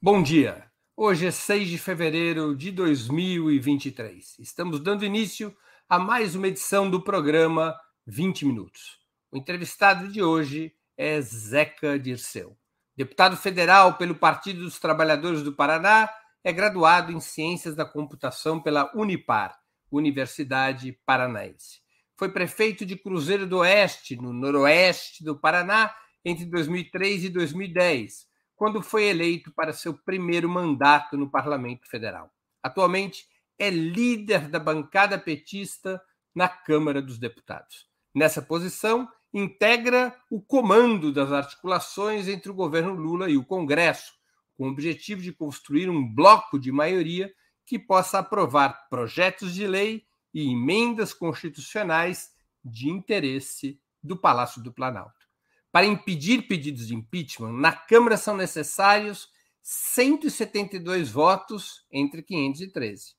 Bom dia. Hoje é 6 de fevereiro de 2023. Estamos dando início a mais uma edição do programa 20 Minutos. O entrevistado de hoje é Zeca Dirceu. Deputado federal pelo Partido dos Trabalhadores do Paraná, é graduado em Ciências da Computação pela Unipar, Universidade Paranaense. Foi prefeito de Cruzeiro do Oeste, no noroeste do Paraná, entre 2003 e 2010 quando foi eleito para seu primeiro mandato no Parlamento Federal. Atualmente é líder da bancada petista na Câmara dos Deputados. Nessa posição, integra o comando das articulações entre o governo Lula e o Congresso, com o objetivo de construir um bloco de maioria que possa aprovar projetos de lei e emendas constitucionais de interesse do Palácio do Planalto. Para impedir pedidos de impeachment, na Câmara são necessários 172 votos entre 513.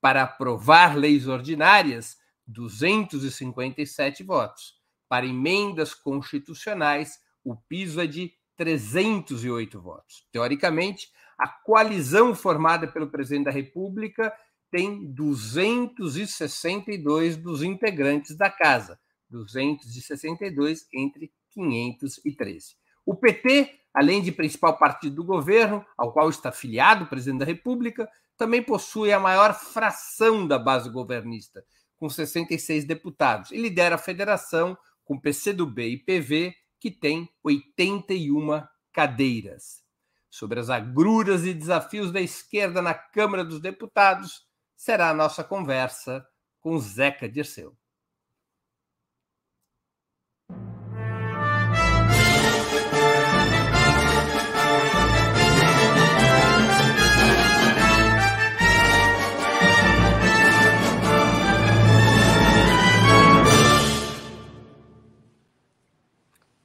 Para aprovar leis ordinárias, 257 votos. Para emendas constitucionais, o piso é de 308 votos. Teoricamente, a coalizão formada pelo presidente da República tem 262 dos integrantes da casa, 262 entre 513. O PT, além de principal partido do governo, ao qual está afiliado o presidente da República, também possui a maior fração da base governista, com 66 deputados, e lidera a federação com PCdoB e PV, que tem 81 cadeiras. Sobre as agruras e desafios da esquerda na Câmara dos Deputados, será a nossa conversa com Zeca Dirceu.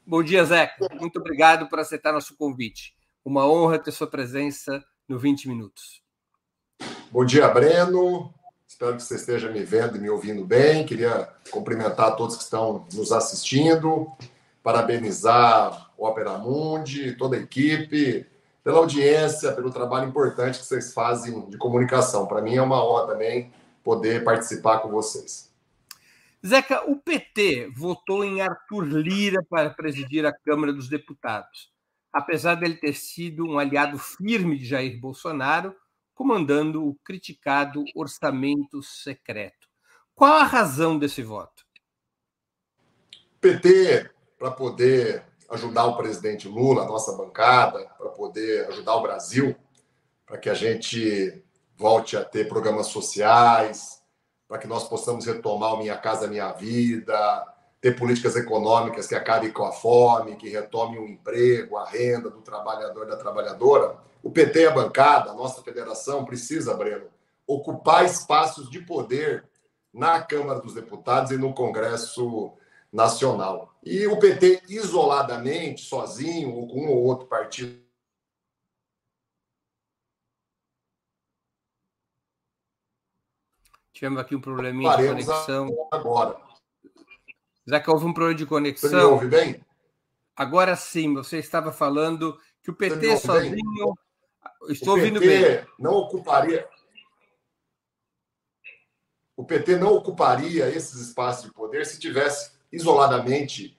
Bom dia, Zeca. Muito obrigado por aceitar nosso convite. Uma honra ter sua presença no 20 Minutos. Bom dia, Breno. Espero que você esteja me vendo e me ouvindo bem. Queria cumprimentar todos que estão nos assistindo, parabenizar o Opera Mundi, toda a equipe, pela audiência, pelo trabalho importante que vocês fazem de comunicação. Para mim é uma honra também poder participar com vocês. Zeca, o PT votou em Arthur Lira para presidir a Câmara dos Deputados, apesar dele ter sido um aliado firme de Jair Bolsonaro, comandando o criticado orçamento secreto. Qual a razão desse voto? PT, para poder ajudar o presidente Lula, a nossa bancada, para poder ajudar o Brasil, para que a gente volte a ter programas sociais, para que nós possamos retomar o Minha Casa Minha Vida, ter políticas econômicas que acabem com a fome, que retomem o emprego, a renda do trabalhador e da trabalhadora. O PT e a bancada, a nossa federação, precisa, Breno, ocupar espaços de poder na Câmara dos Deputados e no Congresso Nacional. E o PT, isoladamente, sozinho, ou com um ou outro partido Tivemos aqui um probleminha de conexão. Agora. Já que houve um problema de conexão. Você me ouve bem? Agora sim, você estava falando que o PT sozinho. Bem? Estou o ouvindo PT bem. Não ocuparia. O PT não ocuparia esses espaços de poder se tivesse isoladamente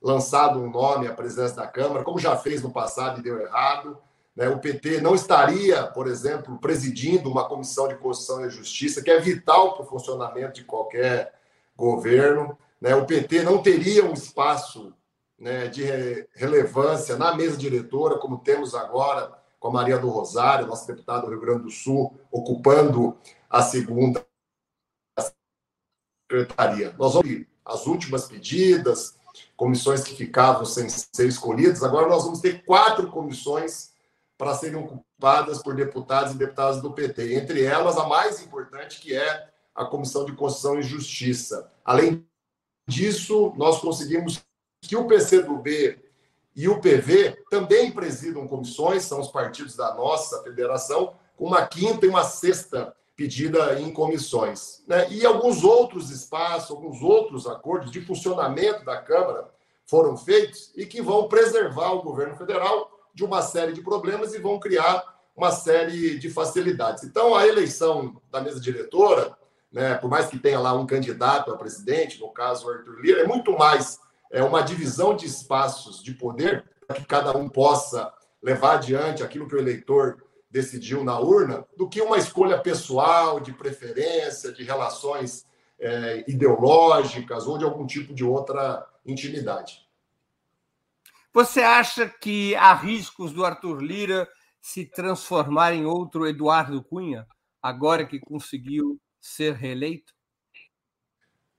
lançado um nome à presidência da Câmara, como já fez no passado e deu errado né? O PT não estaria, por exemplo, presidindo uma comissão de Constituição e Justiça, que é vital para o funcionamento de qualquer governo. Né? O PT não teria um espaço né, de relevância na mesa diretora, como temos agora com a Maria do Rosário, nossa deputada do Rio Grande do Sul, ocupando a segunda secretaria. Nós vamos as últimas pedidas, comissões que ficavam sem ser escolhidas, agora nós vamos ter quatro comissões para serem ocupadas por deputados e deputadas do PT. Entre elas, a mais importante, que é a Comissão de Constituição e Justiça. Além disso, nós conseguimos que o PCdoB e o PV também presidam comissões, são os partidos da nossa federação, com uma quinta e uma sexta pedida em comissões. Né? E alguns outros espaços, alguns outros acordos de funcionamento da Câmara foram feitos e que vão preservar o governo federal de uma série de problemas e vão criar uma série de facilidades. Então, a eleição da mesa diretora, né, por mais que tenha lá um candidato a presidente, no caso Arthur Lira, é muito mais é, uma divisão de espaços de poder para que cada um possa levar adiante aquilo que o eleitor decidiu na urna, do que uma escolha pessoal, de preferência, de relações é, ideológicas ou de algum tipo de outra intimidade. Você acha que há riscos do Arthur Lira se transformar em outro Eduardo Cunha, agora que conseguiu ser reeleito?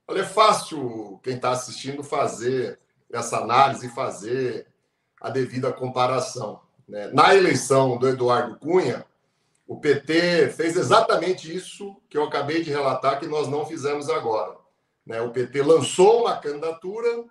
Olha, é fácil quem está assistindo fazer essa análise e fazer a devida comparação. Né? Na eleição do Eduardo Cunha, o PT fez exatamente isso que eu acabei de relatar que nós não fizemos agora. Né? O PT lançou uma candidatura,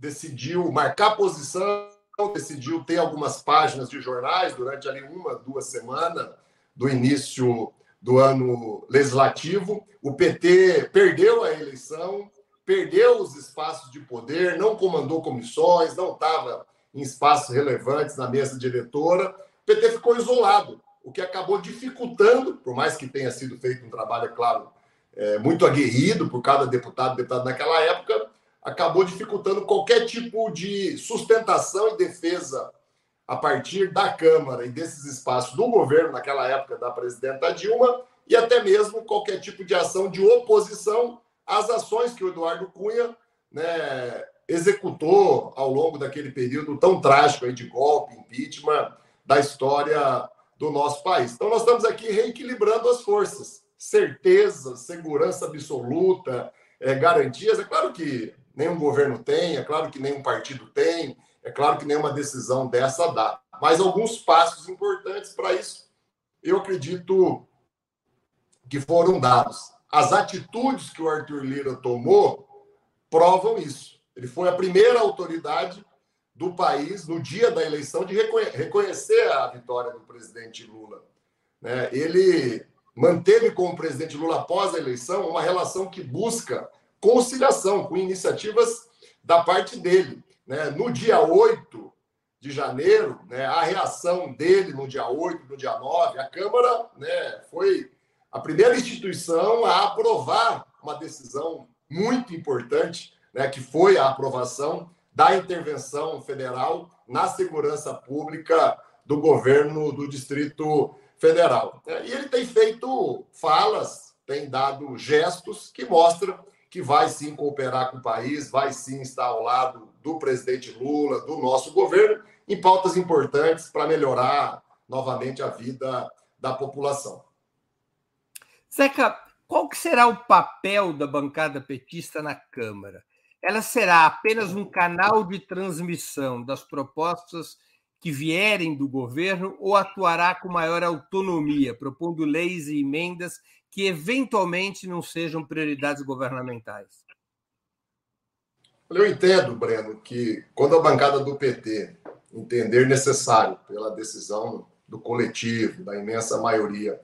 decidiu marcar posição, decidiu ter algumas páginas de jornais durante ali uma, duas semanas do início do ano legislativo. O PT perdeu a eleição, perdeu os espaços de poder, não comandou comissões, não estava em espaços relevantes na mesa diretora. O PT ficou isolado, o que acabou dificultando, por mais que tenha sido feito um trabalho, é claro, é, muito aguerrido por cada deputado deputado naquela época, acabou dificultando qualquer tipo de sustentação e defesa a partir da Câmara e desses espaços do governo, naquela época da presidenta Dilma, e até mesmo qualquer tipo de ação de oposição às ações que o Eduardo Cunha né, executou ao longo daquele período tão trágico aí de golpe, impeachment da história do nosso país. Então, nós estamos aqui reequilibrando as forças. Certeza, segurança absoluta, é, garantias. É claro que nenhum governo tem, é claro que nenhum partido tem, é claro que nenhuma decisão dessa dá. Mas alguns passos importantes para isso, eu acredito que foram dados. As atitudes que o Arthur Lira tomou provam isso. Ele foi a primeira autoridade do país, no dia da eleição, de reconhecer a vitória do presidente Lula. Né? Ele manteve com o presidente Lula, após a eleição, uma relação que busca conciliação, com iniciativas da parte dele. Né? No dia 8 de janeiro, né, a reação dele no dia 8, no dia 9, a Câmara né, foi a primeira instituição a aprovar uma decisão muito importante, né, que foi a aprovação da intervenção federal na segurança pública do governo do Distrito Federal. E ele tem feito falas, tem dado gestos que mostram que vai sim cooperar com o país, vai sim estar ao lado do presidente Lula, do nosso governo, em pautas importantes para melhorar novamente a vida da população. Zeca, qual que será o papel da bancada petista na Câmara? Ela será apenas um canal de transmissão das propostas que vierem do governo ou atuará com maior autonomia, propondo leis e emendas que eventualmente não sejam prioridades governamentais? Eu entendo, Breno, que quando a bancada do PT entender necessário, pela decisão do coletivo, da imensa maioria,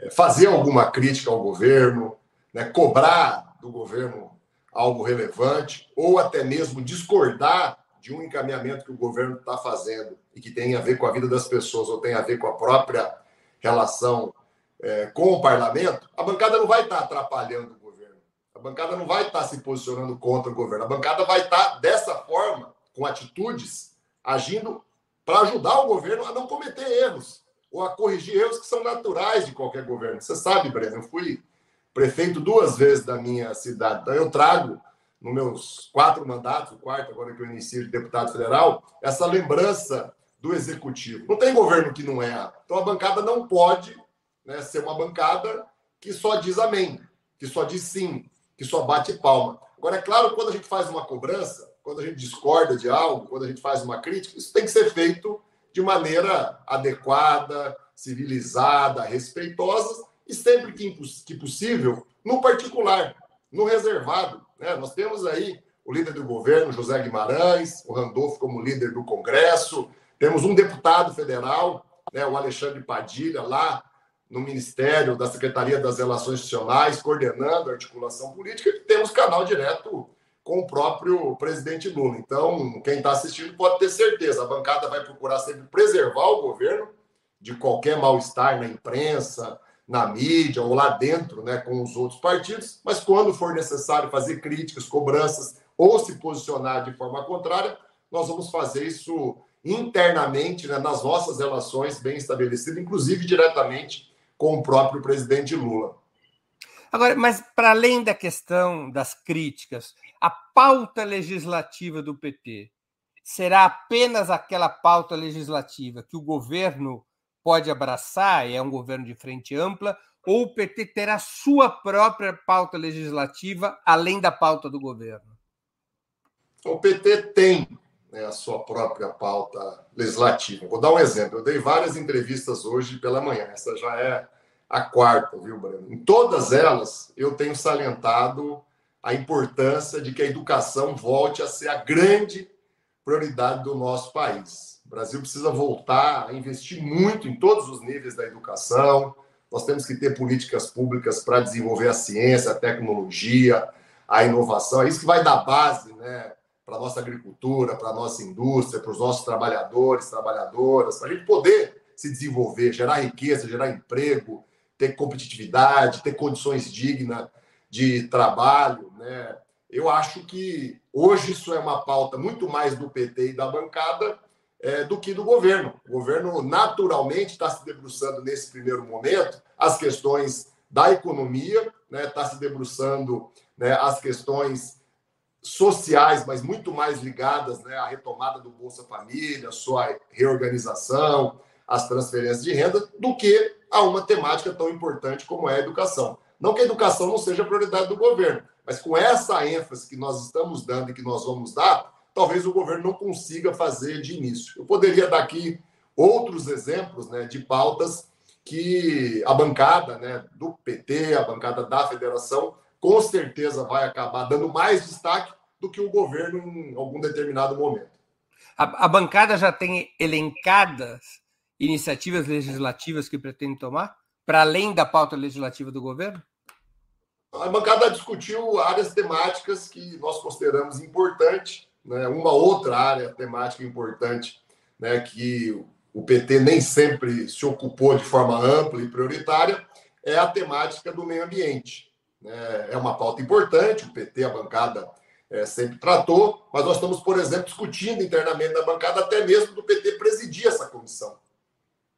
é, fazer alguma crítica ao governo, né, cobrar do governo algo relevante, ou até mesmo discordar de um encaminhamento que o governo está fazendo e que tem a ver com a vida das pessoas ou tem a ver com a própria relação é, com o parlamento, a bancada não vai estar atrapalhando o governo. A bancada não vai estar se posicionando contra o governo. A bancada vai estar, dessa forma, com atitudes, agindo para ajudar o governo a não cometer erros ou a corrigir erros que são naturais de qualquer governo. Você sabe, Breno, eu fui prefeito duas vezes da minha cidade. Então, eu trago, nos meus quatro mandatos, o quarto, agora que eu inicio de deputado federal, essa lembrança do executivo. Não tem governo que não erra. Então, a bancada não pode né, ser uma bancada que só diz amém, que só diz sim, que só bate palma. Agora, é claro, quando a gente faz uma cobrança, quando a gente discorda de algo, quando a gente faz uma crítica, isso tem que ser feito de maneira adequada, civilizada, respeitosa e sempre que, que possível, no particular, no reservado. Né? Nós temos aí o líder do governo, José Guimarães, o Randolfo como líder do Congresso, temos um deputado federal, né, o Alexandre Padilha, lá no Ministério da Secretaria das Relações Institucionais, coordenando a articulação política, e temos canal direto com o próprio presidente Lula. Então, quem está assistindo pode ter certeza, a bancada vai procurar sempre preservar o governo de qualquer mal-estar na imprensa, na mídia ou lá dentro, né, com os outros partidos, mas quando for necessário fazer críticas, cobranças ou se posicionar de forma contrária, nós vamos fazer isso internamente, né, nas nossas relações bem estabelecidas, inclusive diretamente com o próprio presidente Lula. Agora, mas para além da questão das críticas, a pauta legislativa do PT será apenas aquela pauta legislativa que o governo pode abraçar, e é um governo de frente ampla, ou o PT terá sua própria pauta legislativa além da pauta do governo? O PT tem né, a sua própria pauta legislativa. Vou dar um exemplo. Eu dei várias entrevistas hoje pela manhã. Essa já é a quarta, viu, Breno? Em todas elas, eu tenho salientado a importância de que a educação volte a ser a grande prioridade do nosso país. O Brasil precisa voltar a investir muito em todos os níveis da educação. Nós temos que ter políticas públicas para desenvolver a ciência, a tecnologia, a inovação. É isso que vai dar base né, para a nossa agricultura, para a nossa indústria, para os nossos trabalhadores, trabalhadoras, para a gente poder se desenvolver, gerar riqueza, gerar emprego, ter competitividade, ter condições dignas de trabalho. Né? Eu acho que hoje isso é uma pauta muito mais do PT e da bancada é, do que do governo. O governo naturalmente está se debruçando nesse primeiro momento as questões da economia, está né? Tá se debruçando né, as questões sociais, mas muito mais ligadas né, à retomada do Bolsa Família, sua reorganização, as transferências de renda, do que a uma temática tão importante como é a educação. Não que a educação não seja prioridade do governo, mas com essa ênfase que nós estamos dando e que nós vamos dar, talvez o governo não consiga fazer de início. Eu poderia dar aqui outros exemplos né, de pautas que a bancada né, do PT, a bancada da federação, com certeza vai acabar dando mais destaque do que o governo em algum determinado momento. A, a bancada já tem elencadas iniciativas legislativas que pretende tomar, para além da pauta legislativa do governo? A bancada discutiu áreas temáticas que nós consideramos importante, né? uma outra área temática importante, né? que o PT nem sempre se ocupou de forma ampla e prioritária, é a temática do meio ambiente. Né? É uma pauta importante, o PT, a bancada, é, sempre tratou, mas nós estamos, por exemplo, discutindo internamente na bancada até mesmo do PT presidir essa comissão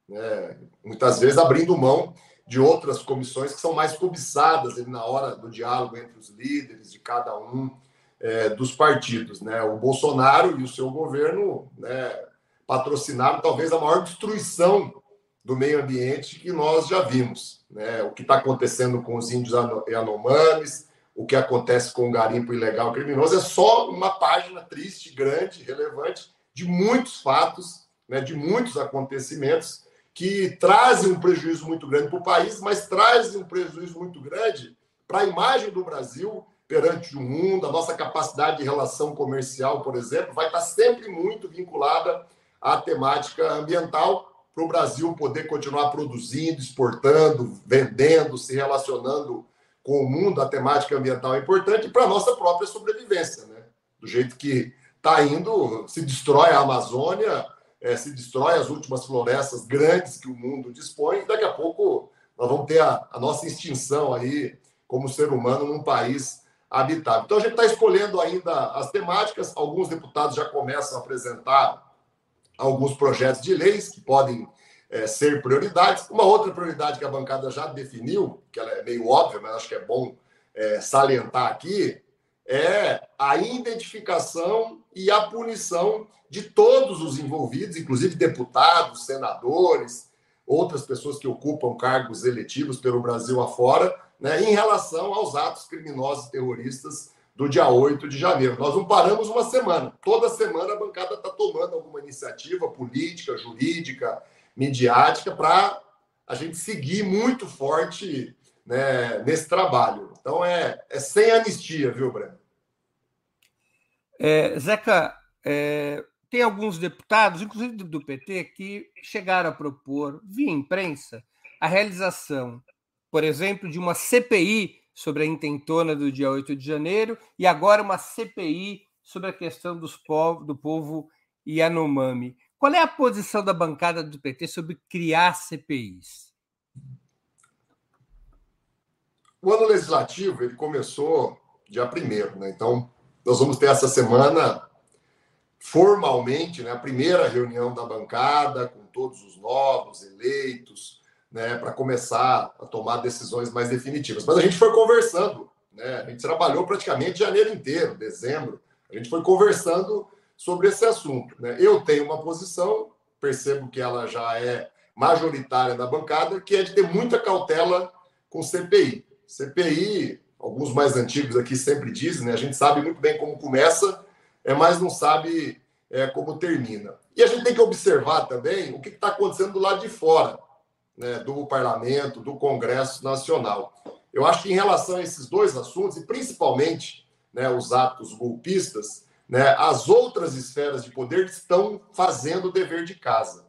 né? muitas vezes abrindo mão de outras comissões que são mais cobiçadas na hora do diálogo entre os líderes de cada um é, dos partidos. Né? O Bolsonaro e o seu governo né, patrocinaram talvez a maior destruição do meio ambiente que nós já vimos. Né? O que está acontecendo com os índios Yanomamis, o que acontece com o garimpo ilegal criminoso, é só uma página triste, grande, relevante, de muitos fatos, né, de muitos acontecimentos que trazem um prejuízo muito grande para o país, mas trazem um prejuízo muito grande para a imagem do Brasil perante o mundo, a nossa capacidade de relação comercial, por exemplo, vai estar sempre muito vinculada à temática ambiental para o Brasil poder continuar produzindo, exportando, vendendo, se relacionando com o mundo. A temática ambiental é importante para a nossa própria sobrevivência, né? Do jeito que está indo, se destrói a Amazônia, é, se destrói as últimas florestas grandes que o mundo dispõe, daqui a pouco nós vamos ter a, a nossa extinção aí como ser humano num país habitável. Então a gente está escolhendo ainda as temáticas, alguns deputados já começam a apresentar alguns projetos de leis que podem é, ser prioridades. Uma outra prioridade que a bancada já definiu, que ela é meio óbvia, mas acho que é bom é, salientar aqui, é a identificação e a punição de todos os envolvidos, inclusive deputados, senadores, outras pessoas que ocupam cargos eletivos pelo Brasil afora, né, em relação aos atos criminosos terroristas do dia 8 de janeiro. Nós não paramos uma semana. Toda semana a bancada está tomando alguma iniciativa política, jurídica, midiática, para a gente seguir muito forte né, nesse trabalho. Então é, é sem anistia, viu, Breno? É, Zeca, é, tem alguns deputados, inclusive do PT, que chegaram a propor, via imprensa, a realização, por exemplo, de uma CPI sobre a intentona do dia 8 de janeiro e agora uma CPI sobre a questão dos povo, do povo Yanomami. Qual é a posição da bancada do PT sobre criar CPIs? O ano legislativo ele começou dia 1 né? Então, nós vamos ter essa semana formalmente né, a primeira reunião da bancada com todos os novos eleitos, né, para começar a tomar decisões mais definitivas. Mas a gente foi conversando, né? A gente trabalhou praticamente janeiro inteiro, dezembro. A gente foi conversando sobre esse assunto. Né? Eu tenho uma posição, percebo que ela já é majoritária da bancada, que é de ter muita cautela com CPI. CPI, alguns mais antigos aqui sempre dizem, né? A gente sabe muito bem como começa, é, mas não sabe é, como termina. E a gente tem que observar também o que está acontecendo do lado de fora né, do parlamento, do Congresso Nacional. Eu acho que em relação a esses dois assuntos, e principalmente né, os atos golpistas, né, as outras esferas de poder estão fazendo o dever de casa.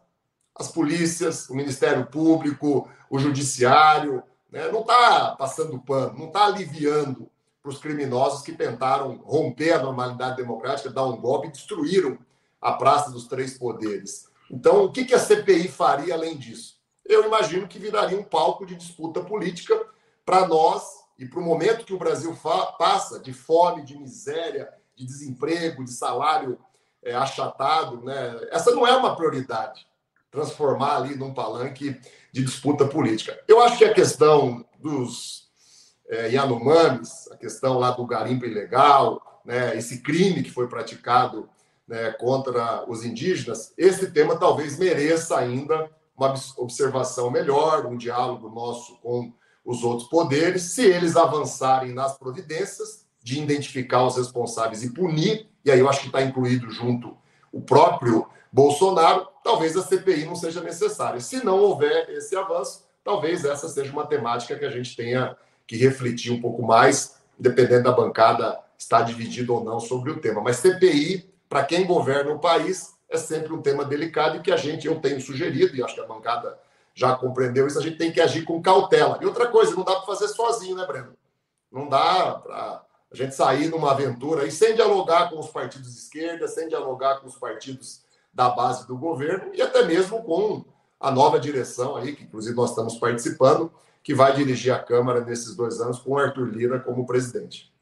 As polícias, o Ministério Público, o Judiciário, né, não está passando pano, não está aliviando para os criminosos que tentaram romper a normalidade democrática, dar um golpe e destruíram a Praça dos Três Poderes. Então, o que, a CPI faria além disso? Eu imagino que viraria um palco de disputa política para nós e para o momento que o Brasil passa de fome, de miséria, de desemprego, de salário é, achatado. Né? Essa não é uma prioridade, transformar ali num palanque de disputa política. Eu acho que a questão dos é, Yanomamis, a questão lá do garimpo ilegal, né, esse crime que foi praticado né, contra os indígenas, esse tema talvez mereça ainda uma observação melhor, um diálogo nosso com os outros poderes, se eles avançarem nas providências de identificar os responsáveis e punir, e aí eu acho que está incluído junto o próprio Bolsonaro, talvez a CPI não seja necessária. Se não houver esse avanço, talvez essa seja uma temática que a gente tenha que refletir um pouco mais, dependendo da bancada estar dividida ou não sobre o tema. Mas CPI, para quem governa o país, é sempre um tema delicado e que a gente, eu tenho sugerido, e acho que a bancada já compreendeu isso, a gente tem que agir com cautela. E outra coisa, não dá para fazer sozinho, né, Breno? Não dá para a gente sair numa aventura e sem dialogar com os partidos de esquerda, sem dialogar com os partidos da base do governo e até mesmo com a nova direção aí, que inclusive nós estamos participando, que vai dirigir a Câmara nesses dois anos com o Arthur Lira como presidente.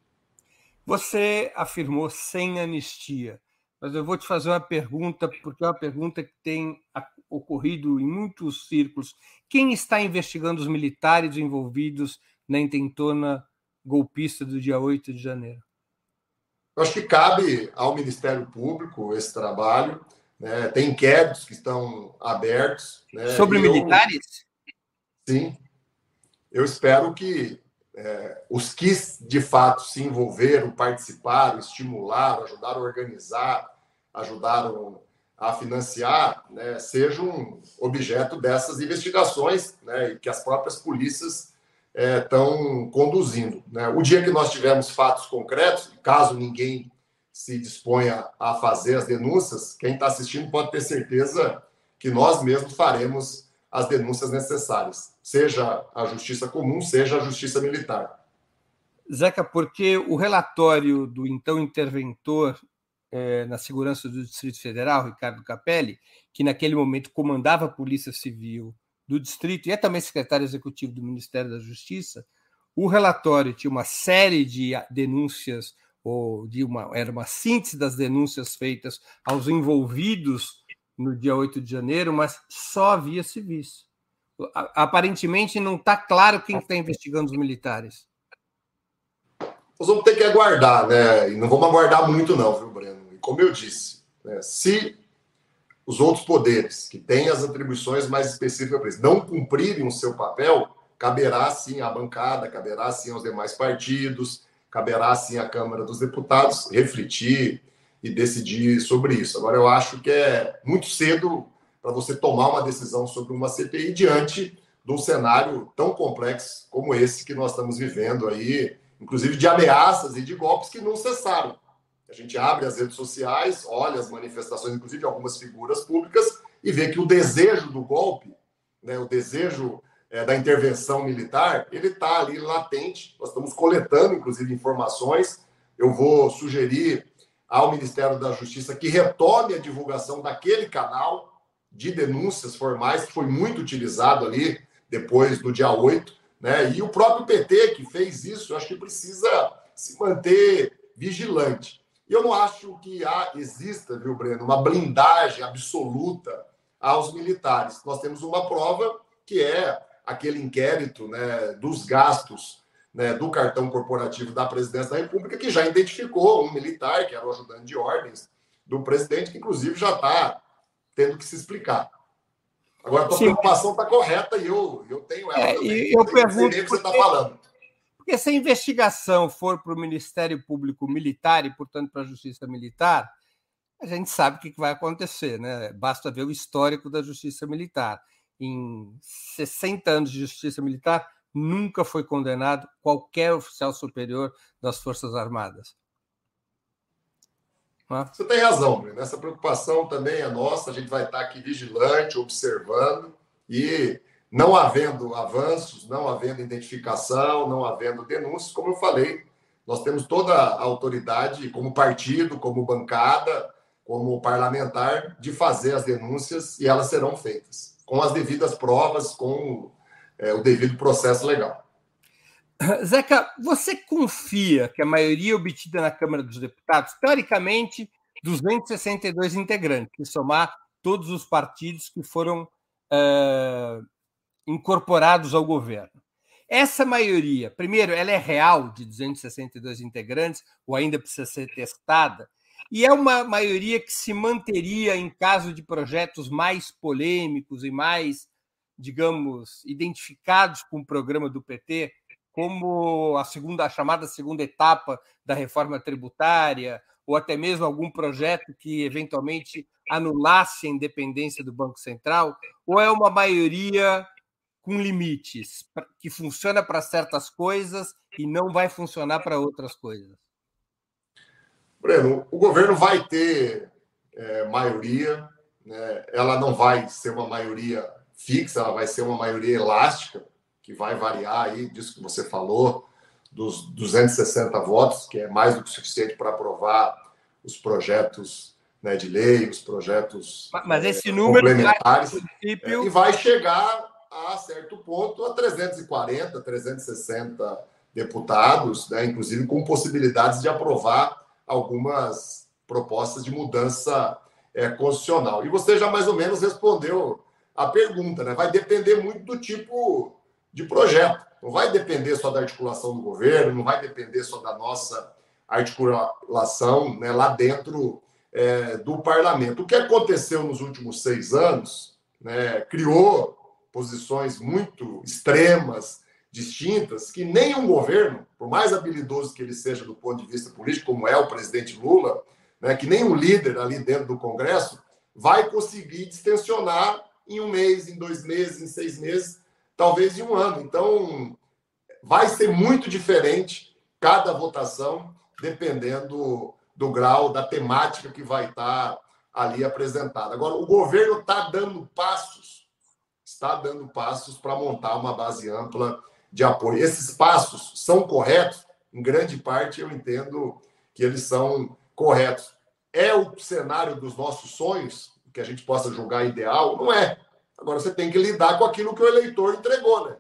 Você afirmou sem anistia, mas eu vou te fazer uma pergunta, porque é uma pergunta que tem ocorrido em muitos círculos. Quem está investigando os militares envolvidos na intentona golpista do dia 8 de janeiro? Eu acho que cabe ao Ministério Público esse trabalho. Né? Tem inquéritos que estão abertos. Né? Sobre militares? Sim. Eu espero que é, os que de fato se envolveram, participaram, estimularam, ajudaram a organizar, ajudaram a financiar, né, sejam objeto dessas investigações né, e que as próprias polícias estão é, conduzindo. Né? O dia que nós tivermos fatos concretos, caso ninguém se disponha a fazer as denúncias, quem está assistindo pode ter certeza que nós mesmos faremos as denúncias necessárias, seja a justiça comum, seja a justiça militar. Zeca, porque o relatório do então interventor é, na segurança do Distrito Federal, Ricardo Capelli, que naquele momento comandava a Polícia Civil do Distrito e é também secretário executivo do Ministério da Justiça, o relatório tinha uma série de denúncias ou de uma era uma síntese das denúncias feitas aos envolvidos no dia 8 de janeiro, mas só havia civis. Aparentemente não está claro quem está investigando os militares. Nós vamos ter que aguardar, né? E não vamos aguardar muito, não, viu, Breno? E como eu disse, né? se os outros poderes, que têm as atribuições mais específicas para eles, não cumprirem o seu papel, caberá sim à bancada, caberá sim aos demais partidos, caberá sim à Câmara dos Deputados refletir e decidir sobre isso. Agora, eu acho que é muito cedo para você tomar uma decisão sobre uma CPI diante de um cenário tão complexo como esse que nós estamos vivendo aí, inclusive de ameaças e de golpes que não cessaram. A gente abre as redes sociais, olha as manifestações, inclusive de algumas figuras públicas, e vê que o desejo do golpe, né, o desejo é, da intervenção militar, ele está ali latente. Nós estamos coletando, inclusive, informações. Eu vou sugerir ao Ministério da Justiça que retome a divulgação daquele canal de denúncias formais, que foi muito utilizado ali depois do dia 8. Né? E o próprio PT que fez isso, acho que precisa se manter vigilante. E eu não acho que há, exista, viu, Breno, uma blindagem absoluta aos militares. Nós temos uma prova que é aquele inquérito né, dos gastos né, do cartão corporativo da presidência da República, que já identificou um militar, que era o ajudante de ordens do presidente, que inclusive já está tendo que se explicar. Agora, a tua Sim. preocupação está correta e eu, eu tenho ela é, também. Eu, eu pergunto que você está falando. Porque se a investigação for para o Ministério Público Militar e, portanto, para a Justiça Militar, a gente sabe o que vai acontecer, né? Basta ver o histórico da Justiça Militar. Em 60 anos de Justiça Militar, nunca foi condenado qualquer oficial superior das Forças Armadas. Você tem razão, Bruno. Essa preocupação também é nossa. A gente vai estar aqui vigilante, observando e não havendo avanços, não havendo identificação, não havendo denúncias, como eu falei, nós temos toda a autoridade, como partido, como bancada, como parlamentar, de fazer as denúncias e elas serão feitas com as devidas provas, com é, o devido processo legal. Zeca, você confia que a maioria obtida na Câmara dos Deputados, teoricamente, 262 integrantes, que somar todos os partidos que foram uh, incorporados ao governo. Essa maioria, primeiro, ela é real de 262 integrantes, ou ainda precisa ser testada, e é uma maioria que se manteria em caso de projetos mais polêmicos e mais, digamos, identificados com o programa do PT, como a segunda, a chamada segunda etapa da reforma tributária, ou até mesmo algum projeto que eventualmente anulasse a independência do Banco Central, ou é uma maioria com limites, que funciona para certas coisas e não vai funcionar para outras coisas? Breno, o governo vai ter é, maioria, né? ela não vai ser uma maioria fixa, ela vai ser uma maioria elástica, que vai variar aí disso que você falou, dos 260 votos, que é mais do que suficiente para aprovar os projetos né, de lei, os projetos Mas esse é, número complementares, princípio... e vai chegar a certo ponto a 340, 360 deputados, né, inclusive com possibilidades de aprovar algumas propostas de mudança é, constitucional. E você já mais ou menos respondeu a pergunta, né? Vai depender muito do tipo de projeto. Não vai depender só da articulação do governo, não vai depender só da nossa articulação né, lá dentro é, do parlamento. O que aconteceu nos últimos seis anos né, criou posições muito extremas, distintas, que nenhum governo, por mais habilidoso que ele seja do ponto de vista político, como é o presidente Lula, né, que nenhum líder ali dentro do Congresso vai conseguir distensionar em um mês, em dois meses, em seis meses, talvez em um ano. Então, vai ser muito diferente cada votação, dependendo do grau, da temática que vai estar ali apresentada. Agora, o governo está dando passos está dando passos para montar uma base ampla de apoio. Esses passos são corretos? Em grande parte, eu entendo que eles são corretos. É o cenário dos nossos sonhos, que a gente possa julgar ideal? Não é. Agora você tem que lidar com aquilo que o eleitor entregou, né?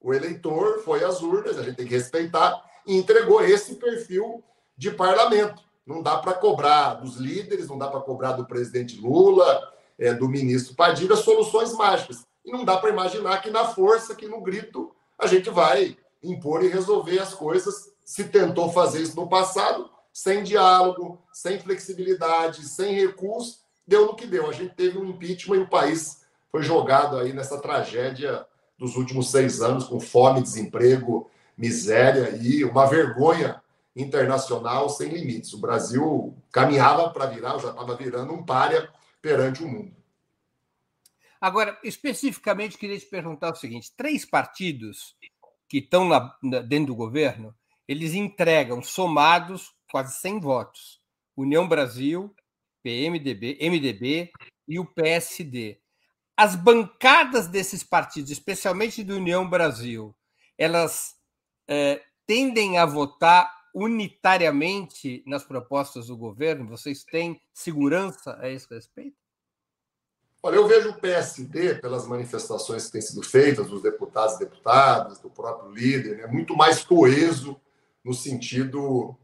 O eleitor foi às urnas, a gente tem que respeitar, e entregou esse perfil de parlamento. Não dá para cobrar dos líderes, não dá para cobrar do presidente Lula, é, do ministro Padilha, soluções mágicas. E não dá para imaginar que na força, que no grito, a gente vai impor e resolver as coisas. Se tentou fazer isso no passado, sem diálogo, sem flexibilidade, sem recurso, deu no que deu. A gente teve um impeachment e o país foi jogado aí nessa tragédia dos últimos seis anos, com fome, desemprego, miséria e uma vergonha internacional sem limites. O Brasil caminhava para virar, já estava virando um párea perante o mundo. Agora, especificamente, queria te perguntar o seguinte: três partidos que estão na, na, dentro do governo, eles entregam somados quase 100 votos. União Brasil, PMDB, MDB e o PSD. as bancadas desses partidos, especialmente do União Brasil, elas é, tendem a votar unitariamente nas propostas do governo? Vocês têm segurança a esse respeito? Olha, eu vejo o PSD, pelas manifestações que têm sido feitas dos deputados e deputadas, do próprio líder, né, muito mais coeso no sentido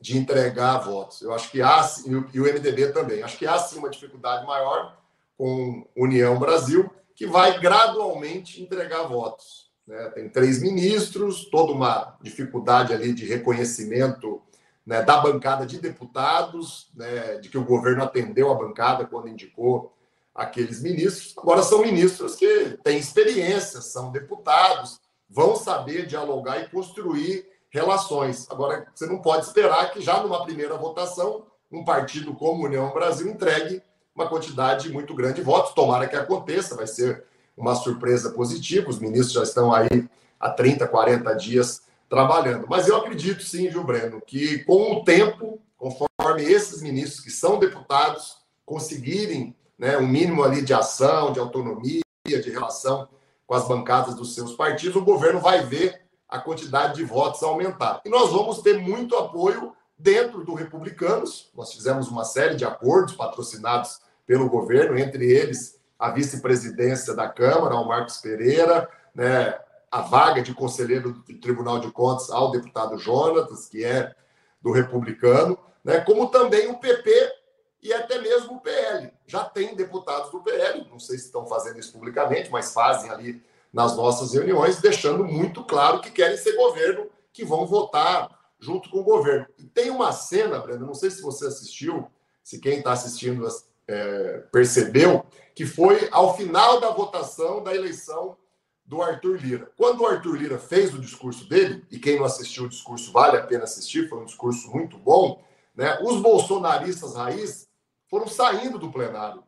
de entregar votos. Eu acho que há, e o MDB também, acho que há sim uma dificuldade maior com União Brasil, que vai gradualmente entregar votos. Né? Tem três ministros, toda uma dificuldade ali de reconhecimento né, da bancada de deputados, né, de que o governo atendeu a bancada quando indicou aqueles ministros. Agora são ministros que têm experiência, são deputados, vão saber dialogar e construir relações. Agora, você não pode esperar que já numa primeira votação, um partido como União Brasil entregue uma quantidade muito grande de votos. Tomara que aconteça, vai ser uma surpresa positiva. Os ministros já estão aí há 30, 40 dias trabalhando. Mas eu acredito sim, Gil Breno, que com o tempo, conforme esses ministros que são deputados conseguirem né, um mínimo ali de ação, de autonomia, de relação com as bancadas dos seus partidos, o governo vai ver a quantidade de votos aumentar. E nós vamos ter muito apoio dentro do Republicanos. Nós fizemos uma série de acordos patrocinados pelo governo, entre eles a vice-presidência da Câmara, ao Marcos Pereira, né, a vaga de conselheiro do Tribunal de Contas ao deputado Jonatas, que é do Republicano, né, como também o PP e até mesmo o PL. Já tem deputados do PL, não sei se estão fazendo isso publicamente, mas fazem ali nas nossas reuniões, deixando muito claro que querem ser governo, que vão votar junto com o governo. E tem uma cena, Breno, não sei se você assistiu, se quem está assistindo é, percebeu, que foi ao final da votação da eleição do Arthur Lira. Quando o Arthur Lira fez o discurso dele, e quem não assistiu o discurso vale a pena assistir, foi um discurso muito bom, né? os bolsonaristas raiz foram saindo do plenário.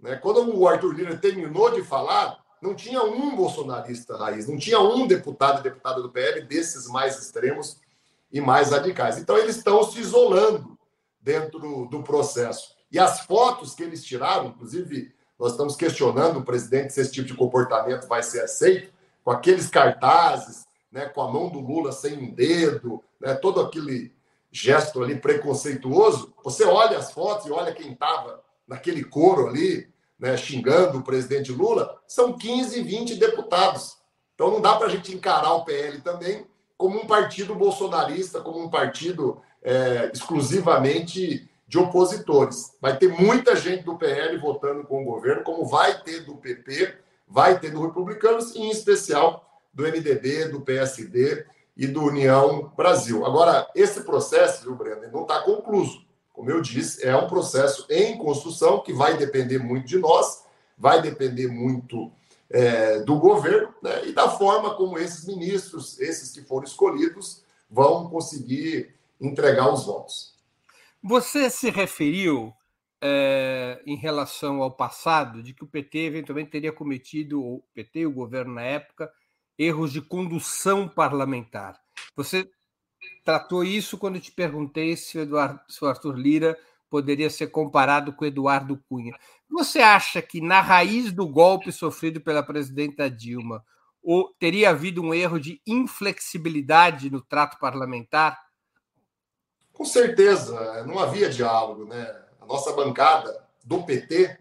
Né? Quando o Arthur Lira terminou de falar, não tinha um bolsonarista raiz, não tinha um deputado e deputada do PL desses mais extremos e mais radicais. Então, eles estão se isolando dentro do processo. E as fotos que eles tiraram, inclusive, nós estamos questionando o presidente se esse tipo de comportamento vai ser aceito, com aqueles cartazes, né, com a mão do Lula sem um dedo, né, todo aquele gesto ali preconceituoso. Você olha as fotos e olha quem estava naquele coro ali, né, xingando o presidente Lula, são 15, 20 deputados. Então não dá para a gente encarar o PL também como um partido bolsonarista, como um partido é, exclusivamente de opositores. Vai ter muita gente do PL votando com o governo, como vai ter do PP, vai ter do Republicanos, e em especial do MDB, do PSD e do União Brasil. Agora, esse processo, viu, Breno, não está concluído. Como eu disse, é um processo em construção que vai depender muito de nós, vai depender muito é, do governo né, e da forma como esses ministros, esses que foram escolhidos, vão conseguir entregar os votos. Você se referiu é, em relação ao passado de que o PT eventualmente teria cometido, o PT o governo na época, erros de condução parlamentar. Você tratou isso quando te perguntei se o, Eduardo, se o Arthur Lira poderia ser comparado com Eduardo Cunha. Você acha que na raiz do golpe sofrido pela presidenta Dilma ou teria havido um erro de inflexibilidade no trato parlamentar? Com certeza, não havia diálogo, né? A nossa bancada do PT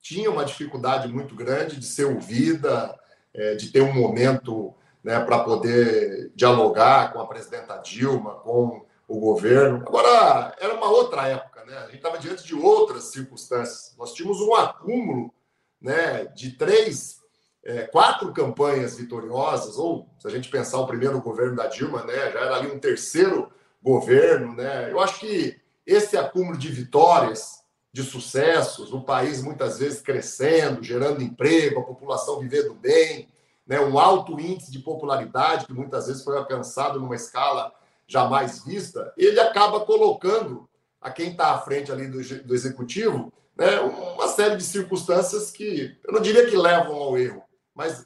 tinha uma dificuldade muito grande de ser ouvida, é, de ter um momento né, para poder dialogar com a presidenta Dilma, com o governo. Agora, era uma outra época, né? A gente estava diante de outras circunstâncias. Nós tínhamos um acúmulo né, de três, é, quatro campanhas vitoriosas, ou se a gente pensar o primeiro governo da Dilma, né, já era ali um terceiro governo, né? Eu acho que esse acúmulo de vitórias, de sucessos, o país muitas vezes crescendo, gerando emprego, a população vivendo bem, né, um alto índice de popularidade, que muitas vezes foi alcançado numa escala jamais vista, ele acaba colocando a quem está à frente ali do, do executivo né, uma série de circunstâncias que eu não diria que levam ao erro, mas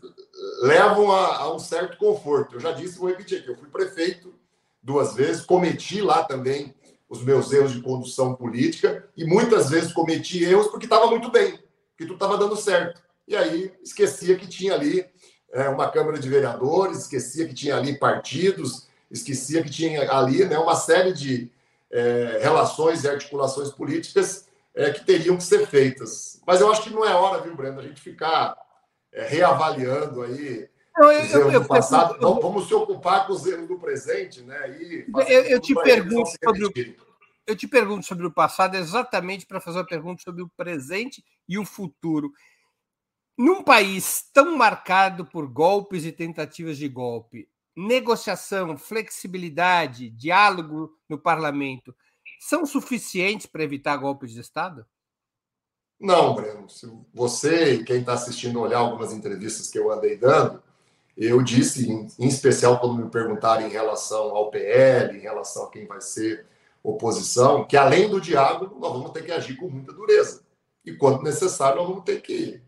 levam a, a um certo conforto. Eu já disse, vou repetir aqui, eu fui prefeito duas vezes, cometi lá também os meus erros de condução política e muitas vezes cometi erros porque estava muito bem. que tudo estava dando certo. E aí esquecia que tinha ali é, uma Câmara de Vereadores, esquecia que tinha ali partidos, esquecia que tinha ali né, uma série de é, relações e articulações políticas é, que teriam que ser feitas. Mas eu acho que não é hora, viu, Breno, a gente ficar é, reavaliando aí não, eu, os erros eu, do passado. Eu, vamos se ocupar com os erros do presente, né? E eu, te pergunto sobre o, eu te pergunto sobre o passado exatamente para fazer uma pergunta sobre o presente e o futuro. Num país tão marcado por golpes e tentativas de golpe, negociação, flexibilidade, diálogo no parlamento são suficientes para evitar golpes de Estado? Não, Breno. Se você e quem está assistindo olhar algumas entrevistas que eu andei dando, eu disse, em especial quando me perguntaram em relação ao PL, em relação a quem vai ser oposição, que além do diálogo, nós vamos ter que agir com muita dureza. E quando necessário, nós vamos ter que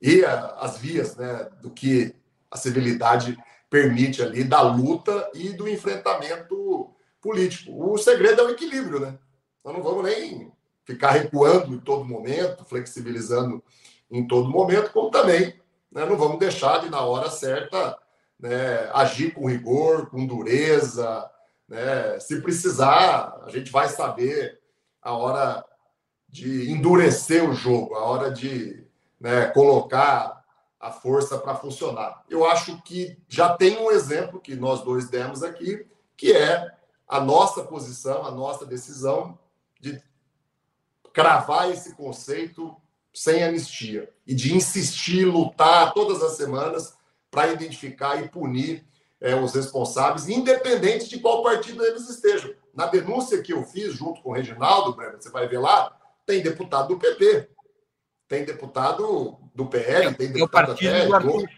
ir às vias né, do que a civilidade permite ali, da luta e do enfrentamento político. O segredo é o equilíbrio, né? Nós não vamos nem ficar recuando em todo momento, flexibilizando em todo momento, como também né, não vamos deixar de, na hora certa, né, agir com rigor, com dureza. Né? Se precisar, a gente vai saber a hora de endurecer o jogo, a hora de né, colocar a força para funcionar. Eu acho que já tem um exemplo que nós dois demos aqui, que é a nossa posição, a nossa decisão de cravar esse conceito sem anistia e de insistir, lutar todas as semanas para identificar e punir é, os responsáveis, independente de qual partido eles estejam. Na denúncia que eu fiz junto com o Reginaldo, você vai ver lá, tem deputado do PP, tem deputado do PL, tem deputado que é o partido até, do,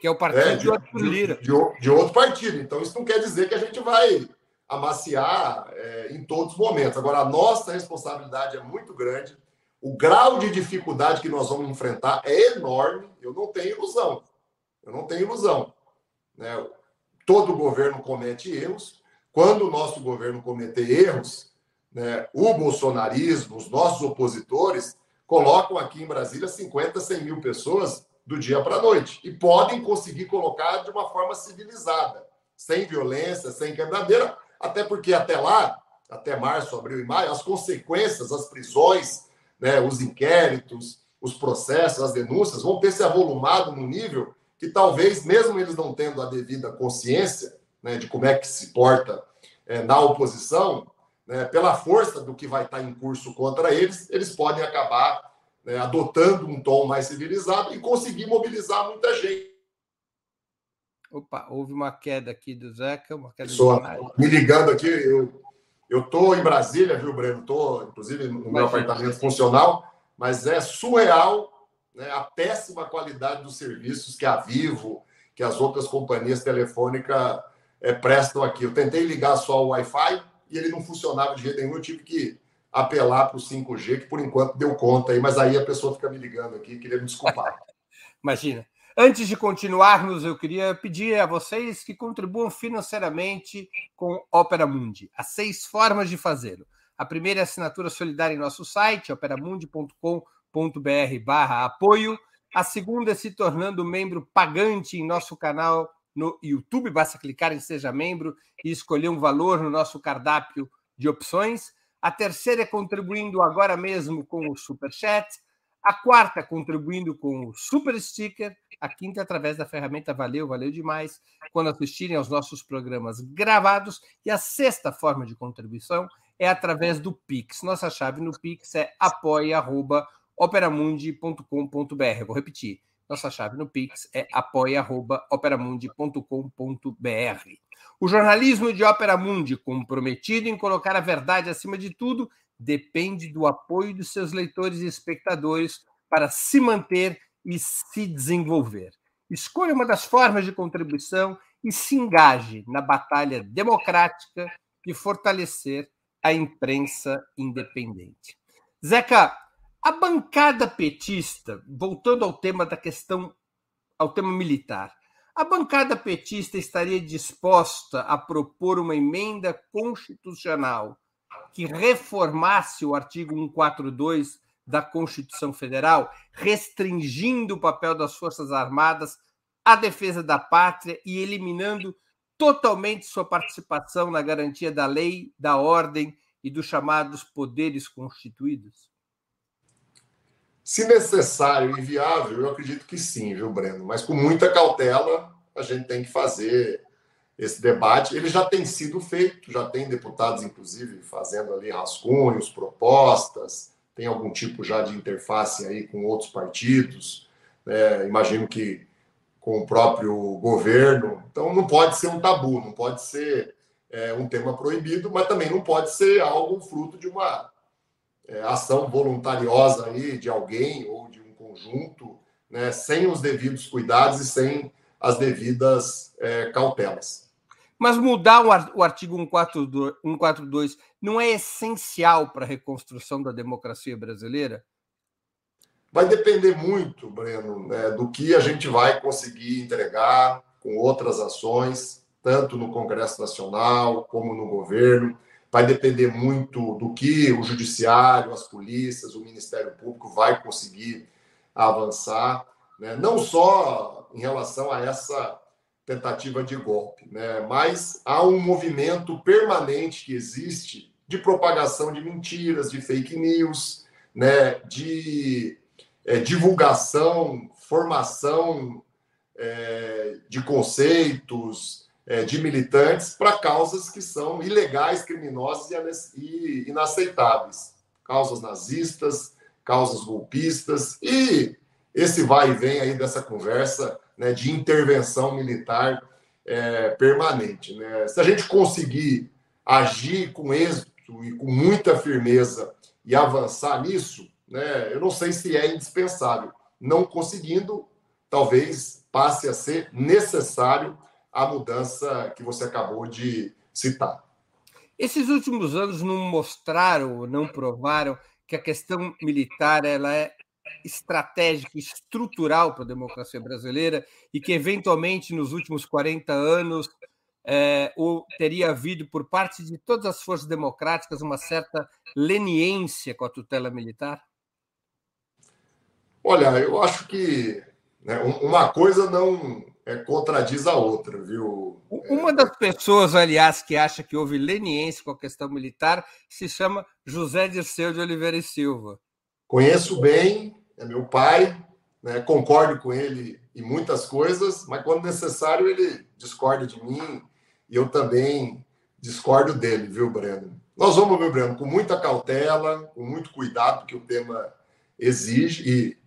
que é o partido é, de, do Arthur Lira. De, de, de, outro partido. Então, isso não quer dizer que a gente vai amaciar é, em todos os momentos. Agora, a nossa responsabilidade é muito grande o grau de dificuldade que nós vamos enfrentar é enorme. Eu não tenho ilusão. Eu não tenho ilusão. Né? Todo governo comete erros. Quando o nosso governo cometer erros, né, o bolsonarismo, os nossos opositores, colocam aqui em Brasília 50, 100 mil pessoas do dia para a noite. E podem conseguir colocar de uma forma civilizada, sem violência, sem quebradeira, até porque até lá, até março, abril e maio, as consequências, as prisões, né, os inquéritos, os processos, as denúncias vão ter se avolumado no nível que talvez, mesmo eles não tendo a devida consciência né, de como é que se porta é, na oposição, né, pela força do que vai estar em curso contra eles, eles podem acabar né, adotando um tom mais civilizado e conseguir mobilizar muita gente. Opa, houve uma queda aqui do Zeca, uma queda Só, me ligando aqui, eu eu estou em Brasília, viu, Breno? Estou, inclusive, no meu apartamento funcional, mas é surreal né, a péssima qualidade dos serviços que a Vivo, que as outras companhias telefônicas é, prestam aqui. Eu tentei ligar só o Wi-Fi e ele não funcionava de jeito nenhum. Eu tive que apelar para o 5G, que por enquanto deu conta aí, mas aí a pessoa fica me ligando aqui, queria me desculpar. Imagina. Antes de continuarmos, eu queria pedir a vocês que contribuam financeiramente com Opera Mundi. Há seis formas de fazê-lo. A primeira é assinatura solidária em nosso site, operamundi.com.br apoio. A segunda é se tornando membro pagante em nosso canal no YouTube. Basta clicar em Seja Membro e escolher um valor no nosso cardápio de opções. A terceira é contribuindo agora mesmo com o Super Chat. A quarta, contribuindo com o Super Sticker. A quinta, através da ferramenta Valeu, valeu demais, quando assistirem aos nossos programas gravados. E a sexta forma de contribuição é através do Pix. Nossa chave no Pix é apoia.operamundi.com.br. Vou repetir. Nossa chave no Pix é apoia.operamundi.com.br. O jornalismo de Ópera Mundi, comprometido em colocar a verdade acima de tudo, depende do apoio dos seus leitores e espectadores para se manter e se desenvolver. Escolha uma das formas de contribuição e se engaje na batalha democrática de fortalecer a imprensa independente. Zeca, a bancada petista, voltando ao tema da questão, ao tema militar, a bancada petista estaria disposta a propor uma emenda constitucional que reformasse o artigo 142 da Constituição Federal, restringindo o papel das Forças Armadas à defesa da pátria e eliminando totalmente sua participação na garantia da lei, da ordem e dos chamados poderes constituídos? Se necessário e viável, eu acredito que sim, viu, Breno? Mas com muita cautela, a gente tem que fazer esse debate. Ele já tem sido feito, já tem deputados, inclusive, fazendo ali rascunhos, propostas, tem algum tipo já de interface aí com outros partidos. Né? Imagino que com o próprio governo. Então, não pode ser um tabu, não pode ser é, um tema proibido, mas também não pode ser algo fruto de uma é, ação voluntariosa aí de alguém ou de um conjunto, né, sem os devidos cuidados e sem as devidas é, cautelas. Mas mudar o artigo 142 não é essencial para a reconstrução da democracia brasileira? Vai depender muito, Breno, né, do que a gente vai conseguir entregar com outras ações, tanto no Congresso Nacional como no governo. Vai depender muito do que o Judiciário, as polícias, o Ministério Público vai conseguir avançar, né? não só em relação a essa tentativa de golpe, né? mas há um movimento permanente que existe de propagação de mentiras, de fake news, né? de é, divulgação, formação é, de conceitos, é, de militantes para causas que são ilegais, criminosas e inaceitáveis. Causas nazistas, causas golpistas e esse vai e vem aí dessa conversa né, de intervenção militar é, permanente. Né? Se a gente conseguir agir com êxito e com muita firmeza e avançar nisso, né, eu não sei se é indispensável. Não conseguindo, talvez passe a ser necessário a mudança que você acabou de citar. Esses últimos anos não mostraram, não provaram que a questão militar ela é estratégica, estrutural para a democracia brasileira e que, eventualmente, nos últimos 40 anos, é, ou teria havido, por parte de todas as forças democráticas, uma certa leniência com a tutela militar? Olha, eu acho que né, uma coisa não é, contradiz a outra, viu? Uma das pessoas, aliás, que acha que houve leniência com a questão militar se chama José Dirceu de Oliveira e Silva. Conheço bem, é meu pai, né, concordo com ele em muitas coisas, mas quando necessário ele discorda de mim e eu também discordo dele, viu, Breno? Nós vamos, meu Breno, com muita cautela, com muito cuidado, que o tema exige, e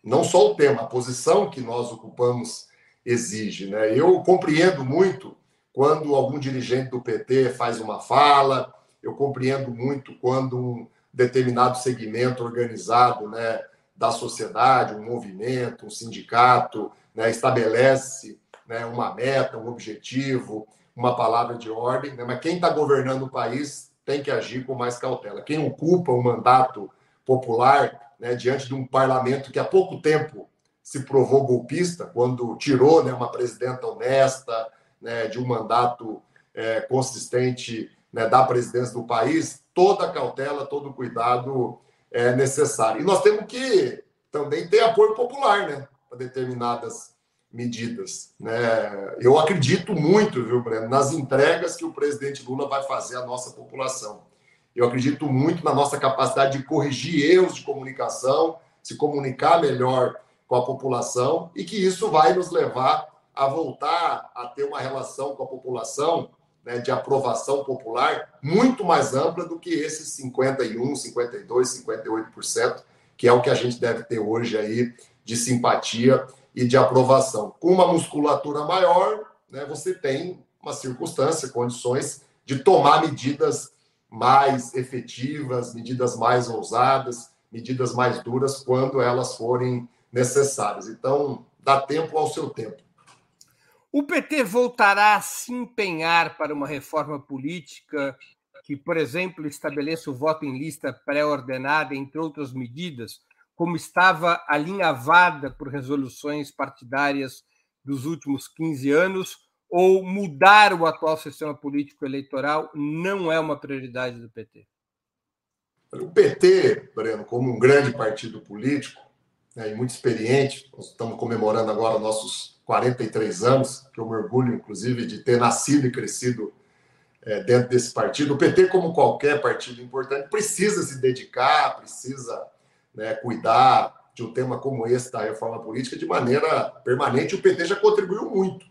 não só o tema, a posição que nós ocupamos exige. Né? Eu compreendo muito quando algum dirigente do PT faz uma fala, eu compreendo muito quando um determinado segmento organizado né, da sociedade, um movimento, um sindicato, né, estabelece né, uma meta, um objetivo, uma palavra de ordem, né? mas quem está governando o país tem que agir com mais cautela. Quem ocupa um mandato popular né, diante de um parlamento que há pouco tempo se provou golpista, quando tirou né, uma presidenta honesta, né, de um mandato é, consistente né, da presidência do país, toda cautela, todo cuidado é necessário. E nós temos que também ter apoio popular né, para determinadas medidas. Né? Eu acredito muito, viu, Breno, nas entregas que o presidente Lula vai fazer à nossa população. Eu acredito muito na nossa capacidade de corrigir erros de comunicação, se comunicar melhor com a população e que isso vai nos levar a voltar a ter uma relação com a população né, de aprovação popular muito mais ampla do que esses 51, 52, 58%, que é o que a gente deve ter hoje aí de simpatia e de aprovação. Com uma musculatura maior, né, você tem uma circunstância, condições de tomar medidas mais efetivas, medidas mais ousadas, medidas mais duras quando elas forem necessárias. Então, dá tempo ao seu tempo. O PT voltará a se empenhar para uma reforma política que, por exemplo, estabeleça o voto em lista pré-ordenada, entre outras medidas, como estava alinhavada por resoluções partidárias dos últimos 15 anos, ou mudar o atual sistema político eleitoral não é uma prioridade do PT? O PT, Breno, como um grande partido político né, e muito experiente, nós estamos comemorando agora nossos 43 anos, que eu me orgulho, inclusive, de ter nascido e crescido é, dentro desse partido. O PT, como qualquer partido importante, precisa se dedicar, precisa né, cuidar de um tema como esse da reforma política de maneira permanente. O PT já contribuiu muito.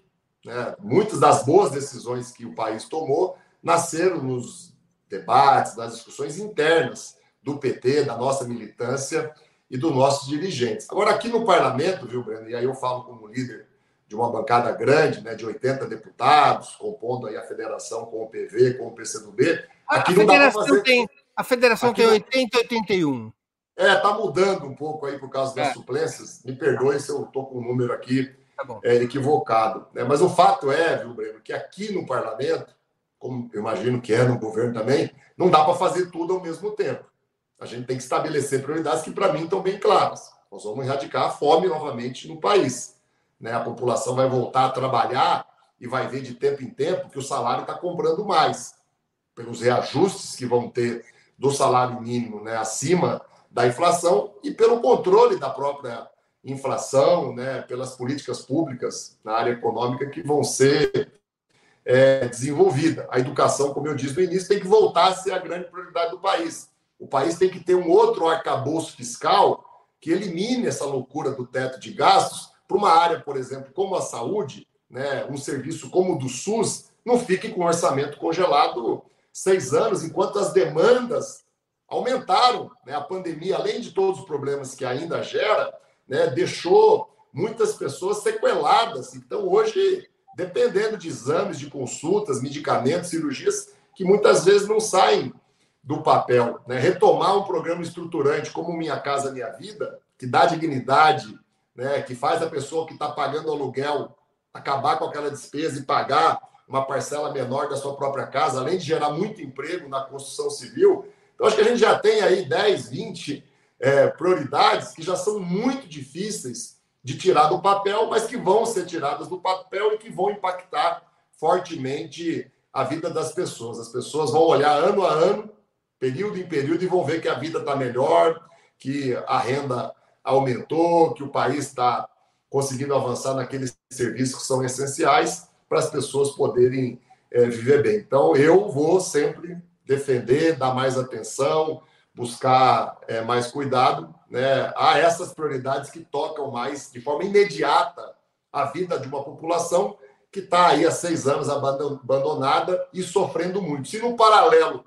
Né? Muitas das boas decisões que o país tomou nasceram nos debates, nas discussões internas do PT, da nossa militância e dos nossos dirigentes. Agora, aqui no parlamento, viu, Breno, e aí eu falo como líder de uma bancada grande, né, de 80 deputados, compondo aí a federação com o PV, com o PCdoB. Aqui a, federação fazer... tem, a federação aqui tem 80 e 81. É, tá mudando um pouco aí por causa das é. suplências. Me perdoe se eu estou com um número aqui tá é, equivocado. Né? Mas o fato é, viu, Breno, que aqui no parlamento, como eu imagino que é no governo também, não dá para fazer tudo ao mesmo tempo. A gente tem que estabelecer prioridades que, para mim, estão bem claras. Nós vamos erradicar a fome novamente no país. Né? A população vai voltar a trabalhar e vai ver de tempo em tempo que o salário está comprando mais, pelos reajustes que vão ter do salário mínimo né, acima da inflação e pelo controle da própria inflação, né, pelas políticas públicas na área econômica que vão ser é, desenvolvidas. A educação, como eu disse no início, tem que voltar a ser a grande prioridade do país. O país tem que ter um outro arcabouço fiscal que elimine essa loucura do teto de gastos para uma área, por exemplo, como a saúde, né, um serviço como o do SUS, não fique com orçamento congelado seis anos, enquanto as demandas aumentaram. Né? A pandemia, além de todos os problemas que ainda gera, né, deixou muitas pessoas sequeladas. Então, hoje, dependendo de exames, de consultas, medicamentos, cirurgias, que muitas vezes não saem do papel. Né? Retomar um programa estruturante como Minha Casa Minha Vida, que dá dignidade, né? que faz a pessoa que está pagando aluguel acabar com aquela despesa e pagar uma parcela menor da sua própria casa, além de gerar muito emprego na construção civil. Então, acho que a gente já tem aí 10, 20 é, prioridades que já são muito difíceis de tirar do papel, mas que vão ser tiradas do papel e que vão impactar fortemente a vida das pessoas. As pessoas vão olhar ano a ano, período em período, e vão ver que a vida está melhor, que a renda aumentou, que o país está conseguindo avançar naqueles serviços que são essenciais para as pessoas poderem é, viver bem. Então, eu vou sempre defender, dar mais atenção, buscar é, mais cuidado né, a essas prioridades que tocam mais de forma imediata a vida de uma população que está aí há seis anos abandonada e sofrendo muito. Se no paralelo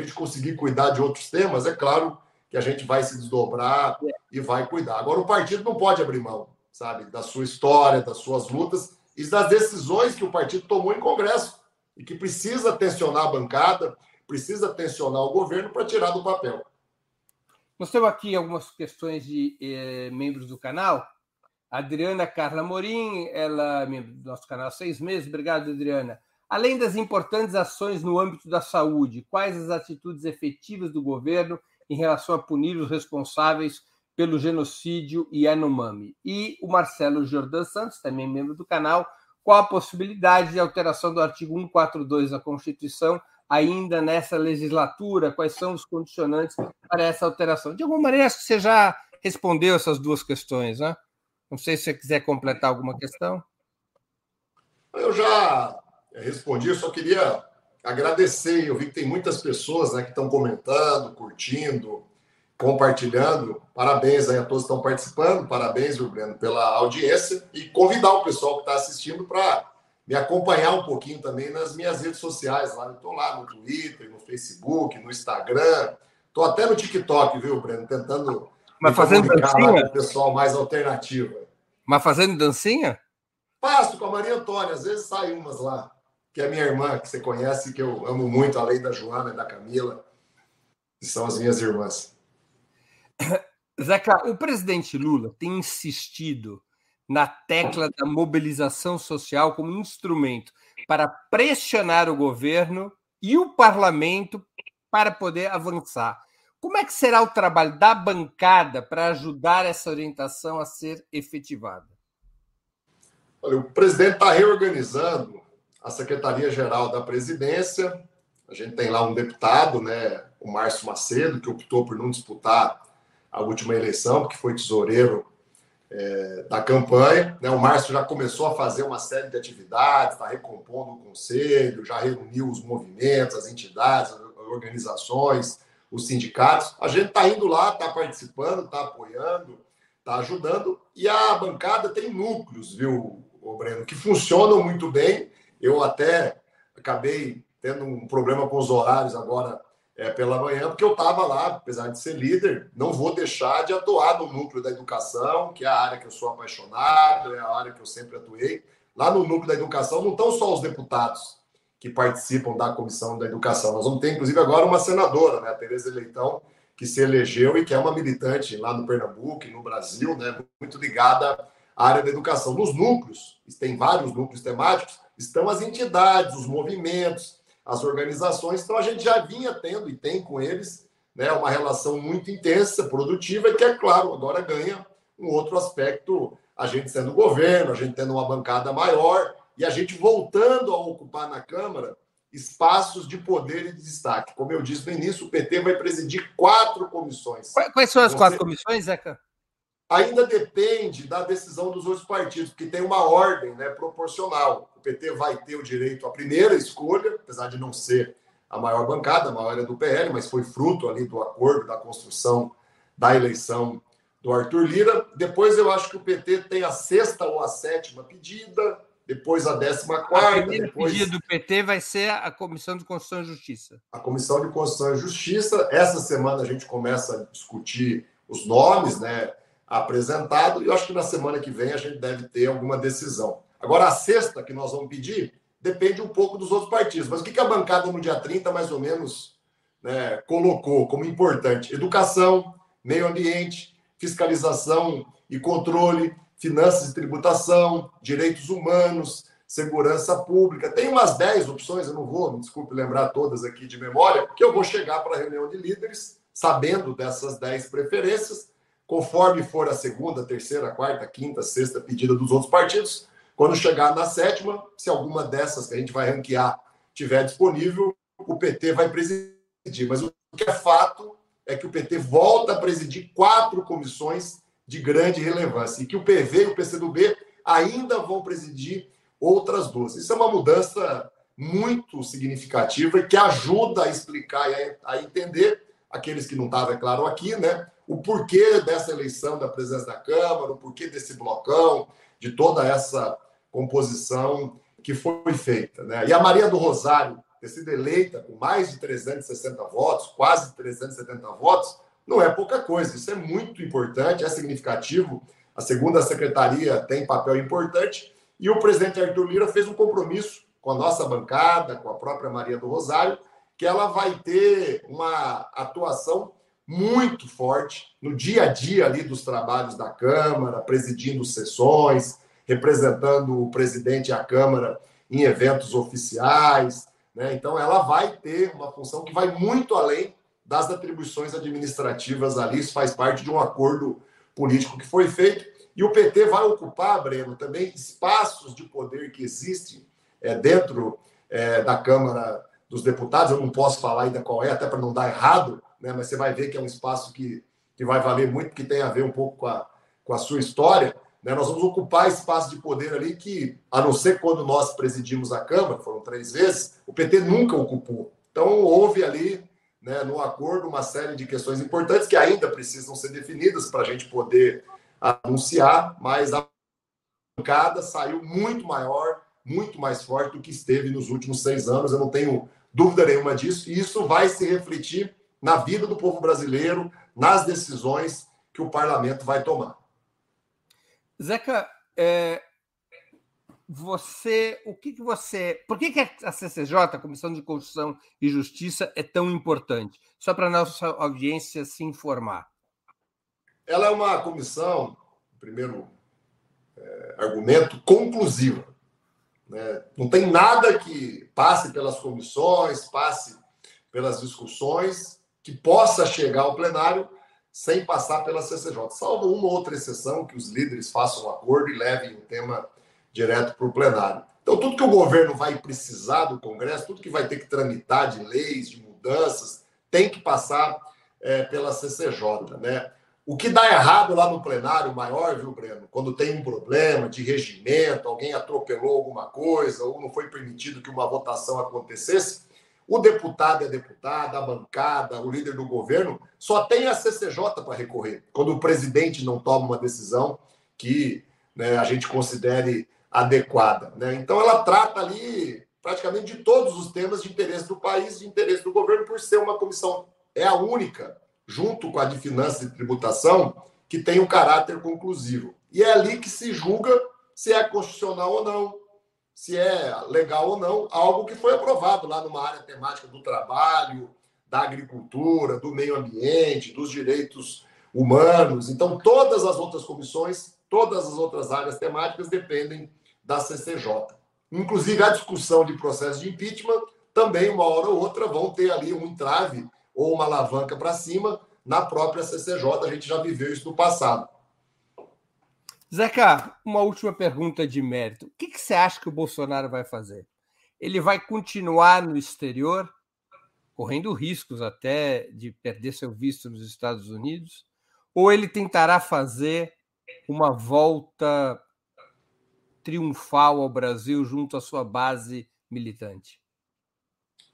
a gente conseguir cuidar de outros temas, é claro que a gente vai se desdobrar e vai cuidar. Agora, o partido não pode abrir mão, sabe, da sua história, das suas lutas e das decisões que o partido tomou em Congresso e que precisa tensionar a bancada, precisa tensionar o governo para tirar do papel. Nós temos aqui algumas questões de eh, membros do canal. Adriana Carla Morim, ela é membro do nosso canal há seis meses. Obrigado, Adriana. Além das importantes ações no âmbito da saúde, quais as atitudes efetivas do governo em relação a punir os responsáveis pelo genocídio Yanomami? E o Marcelo Jordan Santos, também membro do canal, qual a possibilidade de alteração do artigo 142 da Constituição ainda nessa legislatura? Quais são os condicionantes para essa alteração? De alguma maneira, acho que você já respondeu essas duas questões, né? Não sei se você quiser completar alguma questão. Eu já respondi, eu só queria agradecer. Eu vi que tem muitas pessoas né, que estão comentando, curtindo, compartilhando. Parabéns aí a todos que estão participando, parabéns, Breno, pela audiência e convidar o pessoal que está assistindo para me acompanhar um pouquinho também nas minhas redes sociais. Lá, estou lá no Twitter, no Facebook, no Instagram. Estou até no TikTok, viu, Breno? Tentando Mas fazendo dancinha? pessoal mais alternativo. Mas fazendo dancinha? Faço com a Maria Antônia, às vezes sai umas lá. Que é minha irmã, que você conhece, que eu amo muito, além da Joana e da Camila, que são as minhas irmãs. Zeca, o presidente Lula tem insistido na tecla da mobilização social como instrumento para pressionar o governo e o parlamento para poder avançar. Como é que será o trabalho da bancada para ajudar essa orientação a ser efetivada? Olha, o presidente está reorganizando a Secretaria-Geral da Presidência A gente tem lá um deputado, né, o Márcio Macedo, que optou por não disputar a última eleição, porque foi tesoureiro é, da campanha. Né? O Márcio já começou a fazer uma série de atividades, está recompondo o conselho, já reuniu os movimentos, as entidades, as organizações, os sindicatos. A gente está indo lá, está participando, está apoiando, está ajudando. E a bancada tem núcleos, viu, Breno, que funcionam muito bem. Eu até acabei tendo um problema com os horários agora é, pela manhã, porque eu estava lá, apesar de ser líder, não vou deixar de atuar no núcleo da educação, que é a área que eu sou apaixonado, é a área que eu sempre atuei. Lá no núcleo da educação não estão só os deputados que participam da comissão da educação. Nós vamos ter, inclusive, agora uma senadora, né, a Tereza Leitão, que se elegeu e que é uma militante lá no Pernambuco e no Brasil, né, muito ligada à área da educação. Nos núcleos, tem vários núcleos temáticos, estão as entidades, os movimentos, as organizações. Então a gente já vinha tendo e tem com eles né, uma relação muito intensa, produtiva, e que, é claro, agora ganha um outro aspecto, a gente sendo governo, a gente tendo uma bancada maior e a gente voltando a ocupar na Câmara espaços de poder e de destaque. Como eu disse no início, o PT vai presidir quatro comissões. Quais são as Você... quatro comissões, Zeca? ainda depende da decisão dos outros partidos, porque tem uma ordem né, proporcional. O PT vai ter o direito à primeira escolha, apesar de não ser a maior bancada, a maior é do PL, mas foi fruto ali do acordo, da construção da eleição do Arthur Lira. Depois eu acho que o PT tem a sexta ou a sétima pedida, depois a décima quarta. A primeira depois... pedida do PT vai ser a Comissão de Constituição e Justiça. A Comissão de Constituição e Justiça. Essa semana a gente começa a discutir os nomes, né? apresentado, e eu acho que na semana que vem a gente deve ter alguma decisão. Agora, a sexta que nós vamos pedir depende um pouco dos outros partidos. Mas o que a bancada no dia 30, mais ou menos, né, colocou como importante? Educação, meio ambiente, fiscalização e controle, finanças e tributação, direitos humanos, segurança pública. Tem umas 10 opções, eu não vou, me desculpe lembrar todas aqui de memória, que eu vou chegar para a reunião de líderes sabendo dessas 10 preferências conforme for a segunda, terceira, quarta, quinta, sexta pedida dos outros partidos. Quando chegar na sétima, se alguma dessas que a gente vai ranquear tiver disponível, o PT vai presidir. Mas o que é fato é que o PT volta a presidir quatro comissões de grande relevância e que o PV e o PCdoB ainda vão presidir outras duas. Isso é uma mudança muito significativa e que ajuda a explicar e a entender aqueles que não estavam, é claro, aqui, né? o porquê dessa eleição da presidência da Câmara, o porquê desse blocão, de toda essa composição que foi feita. Né? E a Maria do Rosário ter sido eleita com mais de 360 votos, quase 370 votos, não é pouca coisa. Isso é muito importante, é significativo. A segunda secretaria tem papel importante e o presidente Arthur Lira fez um compromisso com a nossa bancada, com a própria Maria do Rosário, que ela vai ter uma atuação muito forte no dia a dia ali dos trabalhos da Câmara, presidindo sessões, representando o presidente e a Câmara em eventos oficiais. Né? Então, ela vai ter uma função que vai muito além das atribuições administrativas ali. Isso faz parte de um acordo político que foi feito. E o PT vai ocupar, Breno, também espaços de poder que existem é, dentro é, da Câmara dos Deputados. Eu não posso falar ainda qual é, até para não dar errado, né? mas você vai ver que é um espaço que, que vai valer muito, que tem a ver um pouco com a, com a sua história. Né? Nós vamos ocupar espaço de poder ali que, a não ser quando nós presidimos a Câmara, foram três vezes, o PT nunca ocupou. Então, houve ali, né, no acordo, uma série de questões importantes que ainda precisam ser definidas para a gente poder anunciar, mas a bancada saiu muito maior, muito mais forte do que esteve nos últimos seis anos. Eu não tenho dúvida nenhuma disso, e isso vai se refletir na vida do povo brasileiro, nas decisões que o parlamento vai tomar. Zeca, é, você, o que, que você, por que, que a CCJ, a Comissão de Constituição e Justiça, é tão importante? Só para a nossa audiência se informar. Ela é uma comissão, primeiro é, argumento, conclusiva. Né? Não tem nada que passe pelas comissões, passe pelas discussões que possa chegar ao plenário sem passar pela CCJ, salvo uma outra exceção que os líderes façam um acordo e levem o tema direto para o plenário. Então, tudo que o governo vai precisar do Congresso, tudo que vai ter que tramitar de leis, de mudanças, tem que passar é, pela CCJ. Né? O que dá errado lá no plenário maior, viu, Breno? Quando tem um problema de regimento, alguém atropelou alguma coisa, ou não foi permitido que uma votação acontecesse, o deputado e a deputada, a bancada, o líder do governo, só tem a CCJ para recorrer, quando o presidente não toma uma decisão que né, a gente considere adequada. Né? Então, ela trata ali praticamente de todos os temas de interesse do país, de interesse do governo, por ser uma comissão, é a única, junto com a de Finanças e Tributação, que tem um caráter conclusivo. E é ali que se julga se é constitucional ou não, se é legal ou não, algo que foi aprovado lá numa área temática do trabalho, da agricultura, do meio ambiente, dos direitos humanos. Então, todas as outras comissões, todas as outras áreas temáticas dependem da CCJ. Inclusive, a discussão de processo de impeachment também, uma hora ou outra, vão ter ali um entrave ou uma alavanca para cima na própria CCJ. A gente já viveu isso no passado. Zeca, uma última pergunta de mérito. O que, que você acha que o Bolsonaro vai fazer? Ele vai continuar no exterior, correndo riscos até de perder seu visto nos Estados Unidos? Ou ele tentará fazer uma volta triunfal ao Brasil junto à sua base militante?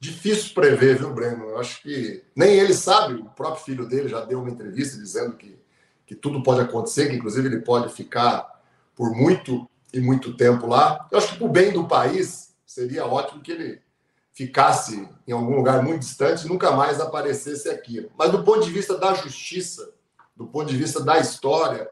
Difícil prever, viu, Breno? Eu acho que nem ele sabe, o próprio filho dele já deu uma entrevista dizendo que que tudo pode acontecer, que inclusive ele pode ficar por muito e muito tempo lá. Eu acho que, para o bem do país, seria ótimo que ele ficasse em algum lugar muito distante e nunca mais aparecesse aqui. Mas, do ponto de vista da justiça, do ponto de vista da história,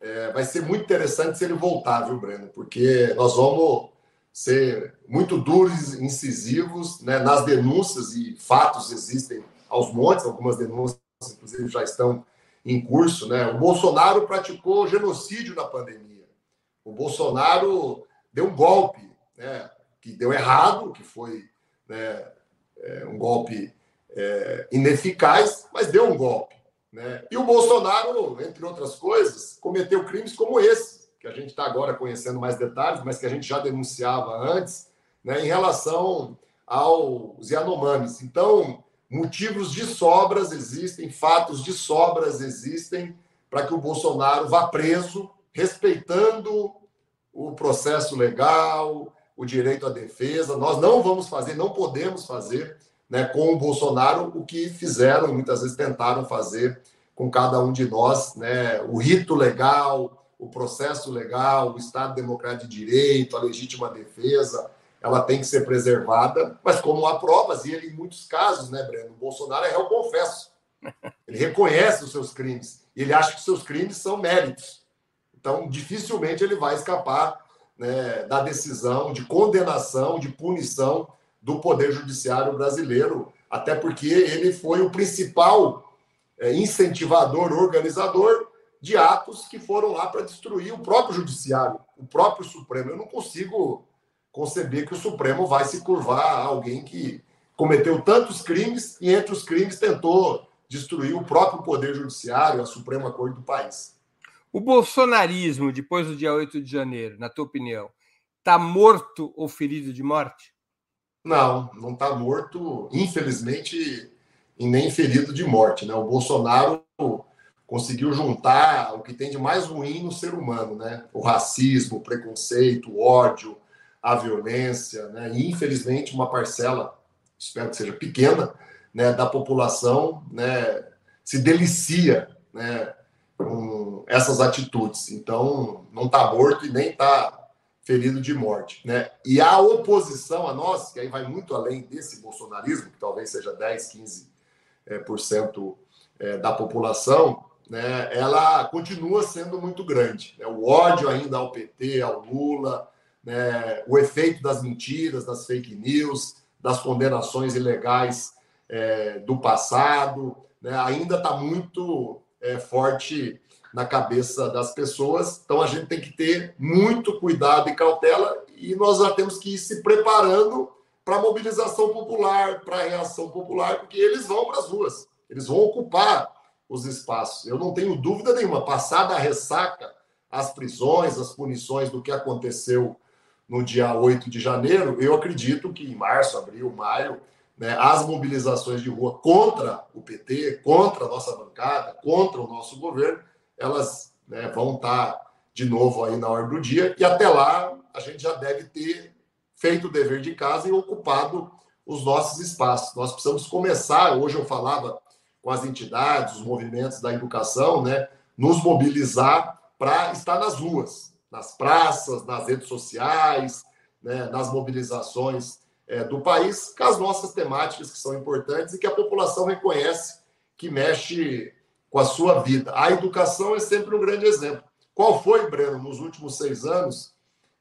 é, vai ser muito interessante se ele voltar, viu, Breno? Porque nós vamos ser muito duros, incisivos né, nas denúncias, e fatos existem aos montes, algumas denúncias, inclusive, já estão em curso, né? O Bolsonaro praticou genocídio na pandemia. O Bolsonaro deu um golpe, né? Que deu errado, que foi né, é, um golpe é, ineficaz, mas deu um golpe. Né? E o Bolsonaro, entre outras coisas, cometeu crimes como esse, que a gente está agora conhecendo mais detalhes, mas que a gente já denunciava antes, né, em relação aos Yanomamis. Então, Motivos de sobras existem, fatos de sobras existem para que o Bolsonaro vá preso, respeitando o processo legal, o direito à defesa. Nós não vamos fazer, não podemos fazer né, com o Bolsonaro o que fizeram, muitas vezes tentaram fazer com cada um de nós, né, o rito legal, o processo legal, o Estado Democrático de Direito, a legítima defesa, ela tem que ser preservada, mas como há provas, e ele, em muitos casos, né, Breno, o Bolsonaro é réu confesso. Ele reconhece os seus crimes. E ele acha que seus crimes são méritos. Então, dificilmente ele vai escapar né, da decisão de condenação, de punição do Poder Judiciário brasileiro, até porque ele foi o principal é, incentivador, organizador de atos que foram lá para destruir o próprio Judiciário, o próprio Supremo. Eu não consigo conceber que o Supremo vai se curvar a alguém que cometeu tantos crimes e, entre os crimes, tentou destruir o próprio Poder Judiciário, a Suprema Corte do país. O bolsonarismo, depois do dia 8 de janeiro, na tua opinião, está morto ou ferido de morte? Não, não está morto, infelizmente, e nem ferido de morte. Né? O Bolsonaro conseguiu juntar o que tem de mais ruim no ser humano, né? O racismo, o preconceito, o ódio, a violência, né? E, infelizmente, uma parcela, espero que seja pequena, né, da população né, se delicia né, com essas atitudes. Então, não está morto e nem está ferido de morte. Né? E a oposição a nós, que aí vai muito além desse bolsonarismo, que talvez seja 10, 15 é, por cento é, da população, né, ela continua sendo muito grande. Né? O ódio ainda ao PT, ao Lula, né, o efeito das mentiras, das fake news, das condenações ilegais é, do passado, né, ainda está muito é, forte na cabeça das pessoas. Então a gente tem que ter muito cuidado e cautela e nós já temos que ir se preparando para a mobilização popular, para a reação popular, porque eles vão para as ruas, eles vão ocupar os espaços. Eu não tenho dúvida nenhuma, passada a ressaca, as prisões, as punições do que aconteceu no dia 8 de janeiro, eu acredito que em março, abril, maio, né, as mobilizações de rua contra o PT, contra a nossa bancada, contra o nosso governo, elas né, vão estar de novo aí na hora do dia, e até lá a gente já deve ter feito o dever de casa e ocupado os nossos espaços. Nós precisamos começar, hoje eu falava com as entidades, os movimentos da educação, né, nos mobilizar para estar nas ruas, nas praças, nas redes sociais, né, nas mobilizações é, do país, com as nossas temáticas que são importantes e que a população reconhece que mexe com a sua vida. A educação é sempre um grande exemplo. Qual foi, Breno, nos últimos seis anos,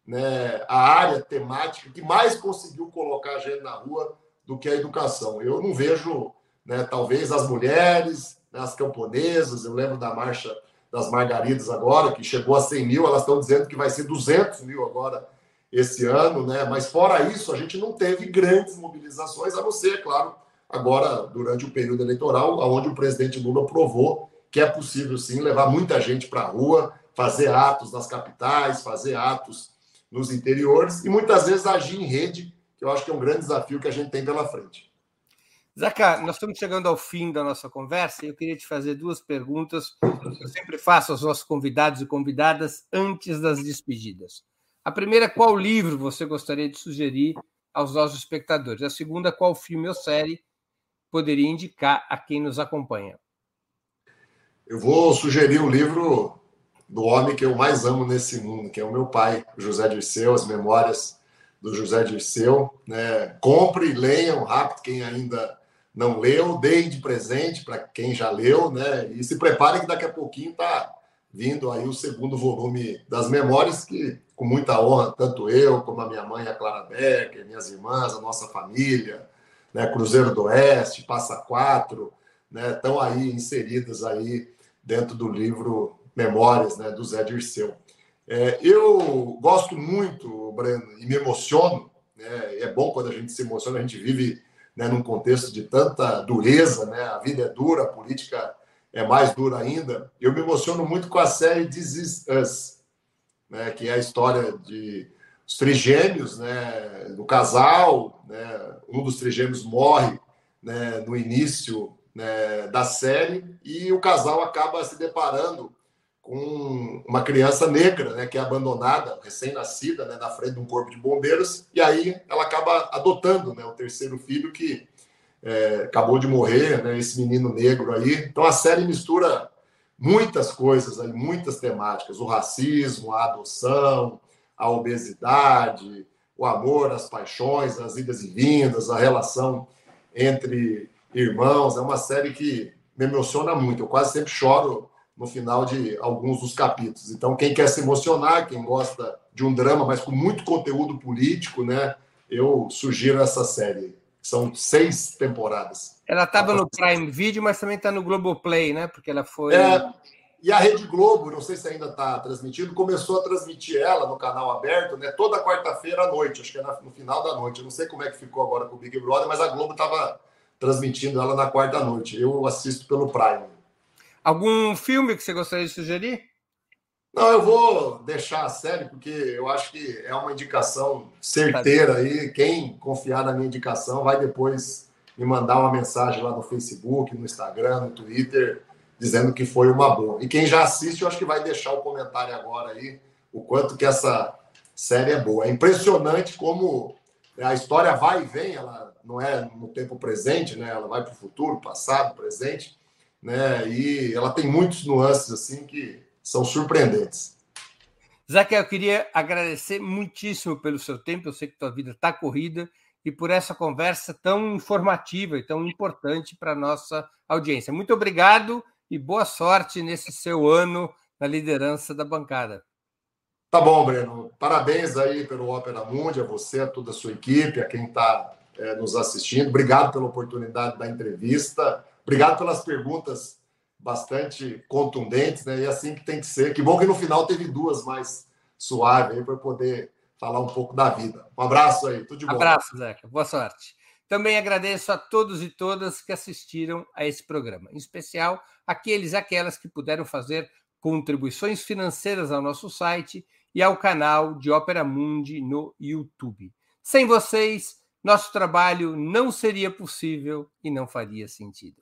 né, a área temática que mais conseguiu colocar a gente na rua do que a educação? Eu não vejo, né, talvez, as mulheres, né, as camponesas, eu lembro da marcha das Margaridas agora, que chegou a 100 mil, elas estão dizendo que vai ser 200 mil agora esse ano, né? Mas fora isso, a gente não teve grandes mobilizações, a não ser, claro, agora durante o período eleitoral, onde o presidente Lula provou que é possível sim levar muita gente para a rua, fazer atos nas capitais, fazer atos nos interiores e muitas vezes agir em rede, que eu acho que é um grande desafio que a gente tem pela frente. Zaca, nós estamos chegando ao fim da nossa conversa e eu queria te fazer duas perguntas que eu sempre faço aos nossos convidados e convidadas antes das despedidas. A primeira, qual livro você gostaria de sugerir aos nossos espectadores? A segunda, qual filme ou série poderia indicar a quem nos acompanha? Eu vou sugerir o livro do homem que eu mais amo nesse mundo, que é o meu pai, José Dirceu, as memórias do José Dirceu. Né? Compre, leiam rápido quem ainda não leu, dei de presente para quem já leu, né? E se prepare que daqui a pouquinho está vindo aí o segundo volume das memórias, que com muita honra, tanto eu como a minha mãe, a Clara Becker, minhas irmãs, a nossa família, né? Cruzeiro do Oeste, Passa Quatro, né? Estão aí inseridas aí dentro do livro Memórias, né? Do Zé Dirceu. É, eu gosto muito, Breno, e me emociono. Né? É bom quando a gente se emociona, a gente vive né, num contexto de tanta dureza, né? A vida é dura, a política é mais dura ainda. Eu me emociono muito com a série This Is Us, né, que é a história de os trigêmeos, né, do casal, né, um dos trigêmeos morre né, no início né, da série e o casal acaba se deparando com uma criança negra, né, que é abandonada, recém-nascida, né, na frente de um corpo de bombeiros, e aí ela acaba adotando, né, o terceiro filho que é, acabou de morrer, né, esse menino negro aí. Então a série mistura muitas coisas aí, muitas temáticas, o racismo, a adoção, a obesidade, o amor, as paixões, as idas e vindas, a relação entre irmãos. É uma série que me emociona muito. Eu quase sempre choro no final de alguns dos capítulos. Então, quem quer se emocionar, quem gosta de um drama, mas com muito conteúdo político, né? Eu sugiro essa série. São seis temporadas. Ela estava no Prime Video, mas também está no Globoplay, né? Porque ela foi. É, e a Rede Globo, não sei se ainda está transmitindo, começou a transmitir ela no canal aberto, né? Toda quarta-feira à noite, acho que é no final da noite. Eu não sei como é que ficou agora com o Big Brother, mas a Globo estava transmitindo ela na quarta noite. Eu assisto pelo Prime. Algum filme que você gostaria de sugerir? Não, eu vou deixar a série, porque eu acho que é uma indicação certeira aí. Quem confiar na minha indicação vai depois me mandar uma mensagem lá no Facebook, no Instagram, no Twitter, dizendo que foi uma boa. E quem já assiste, eu acho que vai deixar o comentário agora aí, o quanto que essa série é boa. É impressionante como a história vai e vem, ela não é no tempo presente, né? Ela vai para o futuro, passado, presente né? E ela tem muitos nuances assim que são surpreendentes. Zaque, eu queria agradecer muitíssimo pelo seu tempo. Eu sei que tua vida está corrida e por essa conversa tão informativa e tão importante para a nossa audiência. Muito obrigado e boa sorte nesse seu ano na liderança da bancada. Tá bom, Breno. Parabéns aí pelo Ópera Mundi, a você, a toda a sua equipe, a quem está é, nos assistindo. Obrigado pela oportunidade da entrevista. Obrigado pelas perguntas bastante contundentes, né? E assim que tem que ser. Que bom que no final teve duas mais suaves para poder falar um pouco da vida. Um abraço aí, tudo de bom. Abraço, Zeca. Boa sorte. Também agradeço a todos e todas que assistiram a esse programa, em especial aqueles e aquelas que puderam fazer contribuições financeiras ao nosso site e ao canal de Ópera Mundi no YouTube. Sem vocês, nosso trabalho não seria possível e não faria sentido.